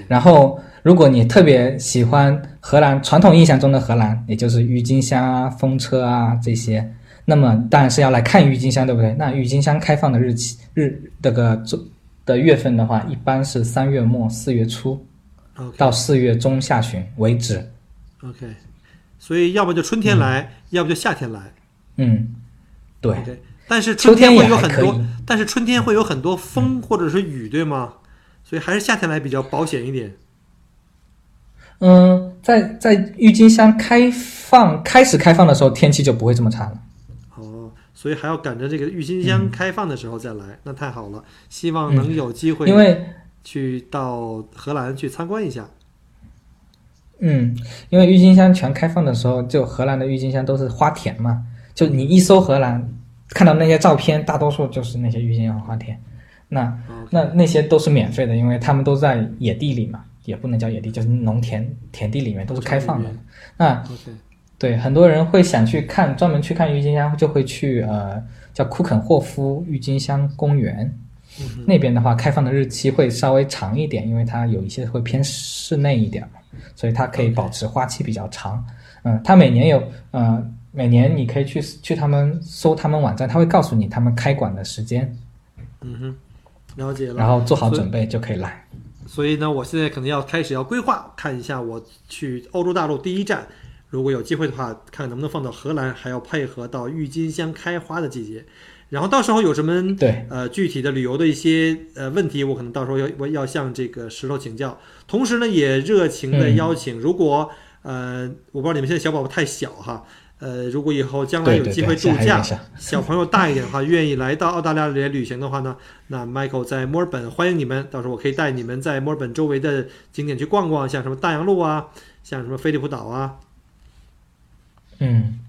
然后，如果你特别喜欢荷兰传统印象中的荷兰，也就是郁金香啊、风车啊这些，那么当然是要来看郁金香，对不对？那郁金香开放的日期日这个周的月份的话，一般是三月末四月初到四月中下旬为止。OK，所以要么就春天来，要么就夏天来。嗯，对但是秋春天会有很多，。但是春天会有很多风或者是雨，对吗？所以还是夏天来比较保险一点。嗯，在在郁金香开放开始开放的时候，天气就不会这么差了。哦，所以还要赶着这个郁金香开放的时候再来，那太好了。希望能有机会因为去到荷兰去参观一下。嗯，因为郁金香全开放的时候，就荷兰的郁金香都是花田嘛，就你一搜荷兰，看到那些照片，大多数就是那些郁金香花田。那那那些都是免费的，因为他们都在野地里嘛，也不能叫野地，就是农田田地里面都是开放的。那对很多人会想去看，专门去看郁金香，就会去呃叫库肯霍夫郁金香公园。嗯那边的话，开放的日期会稍微长一点，因为它有一些会偏室内一点嘛，所以它可以保持花期比较长。嗯，它每年有呃，每年你可以去去他们搜他们网站，他会告诉你他们开馆的时间，嗯哼，了解了。然后做好准备就可以来。所以呢，我现在可能要开始要规划，看一下我去欧洲大陆第一站，如果有机会的话，看看能不能放到荷兰，还要配合到郁金香开花的季节。然后到时候有什么对，呃具体的旅游的一些呃问题，我可能到时候要我要向这个石头请教。同时呢，也热情的嗯邀请，如果呃我不知道你们现在小宝宝太小哈，呃如果以后将来有机会，度假小。小朋友大一点的话，愿意来到澳大利亚来旅行的话呢，那 Michael 在墨尔本欢迎你们。到时候我可以带你们在墨尔本周围的景点去逛逛，像什么大洋路啊，像什么菲利普岛啊。嗯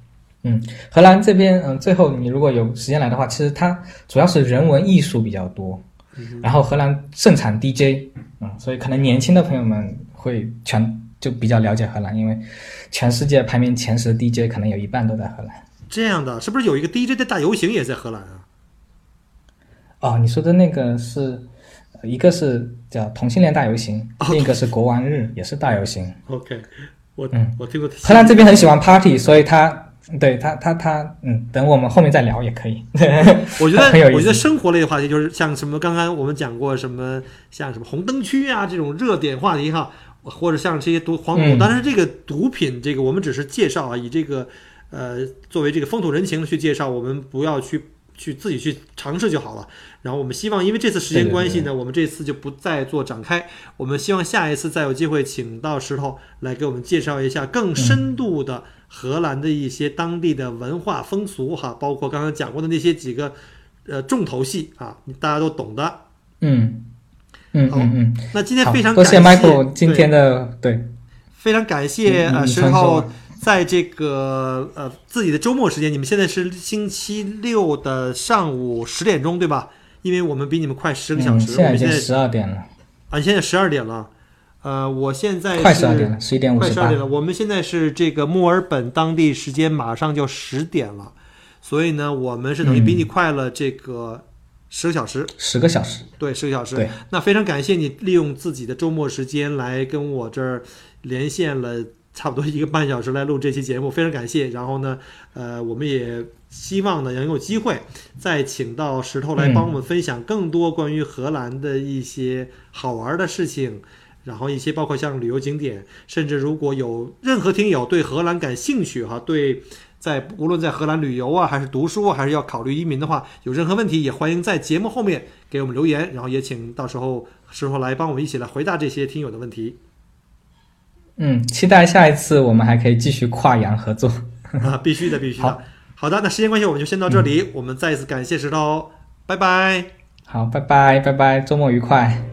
嗯，荷兰这边，嗯，最后你如果有时间来的话，其实它主要是人文艺术比较多，然后荷兰盛产 DJ，嗯，所以可能年轻的朋友们会全就比较了解荷兰，因为全世界排名前十的 DJ 可能有一半都在荷兰。这样的，是不是有一个 DJ 的大游行也在荷兰啊？哦，你说的那个是，呃一个是叫同性恋大游行，另一个是国王日，也是大游行。OK，我、嗯我听过。荷兰这边很喜欢 party，所以他对他他他嗯，等我们后面再聊也可以。*laughs* 我觉得我觉得生活类的话题就是像什么刚刚我们讲过什么像什么红灯区啊这种热点话题哈，或者像这些毒黄赌毒，嗯当然这个毒品这个我们只是介绍啊，以这个呃作为这个风土人情去介绍，我们不要去去自己去尝试就好了。然后我们希望，因为这次时间关系呢，我们这次就不再做展开。我们希望下一次再有机会，请到石头来给我们介绍一下更深度的荷兰的一些当地的文化风俗哈，包括刚刚讲过的那些几个呃重头戏啊，大家都懂的。嗯嗯好嗯嗯，那今天非常多谢感谢 Michael 今天的对，非常感谢呃石头在这个呃自己的周末时间，你们现在是星期六的上午十点钟对吧？因为我们比你们快十个小嗯，时，现在已经我们现在十二点了，啊，现在十二点了，呃，我现在快十二点了，十一点五十八快十二点。了。我们现在是这个墨尔本当地时间马上就十点了，所以呢，我们是等于比你快了这个十个小时，十个小时，对，十个小时。对，那非常感谢你利用自己的周末时间来跟我这儿连线了。差不多一个半小时来录这期节目，非常感谢。然后呢，呃，我们也希望呢能有机会再请到石头来嗯帮我们分享更多关于荷兰的一些好玩的事情，然后一些包括像旅游景点，甚至如果有任何听友对荷兰感兴趣哈，对在无论在荷兰旅游啊，还是读书啊，还是要考虑移民的话，有任何问题也欢迎在节目后面给我们留言，然后也请到时候时候来帮我们一起来回答这些听友的问题嗯，期待下一次我们还可以继续跨洋合作。啊，必须的，必须的。好好的，那时间关系我们就先到这里，我们再一次感谢石头，拜拜。好，拜拜，拜拜，周末愉快。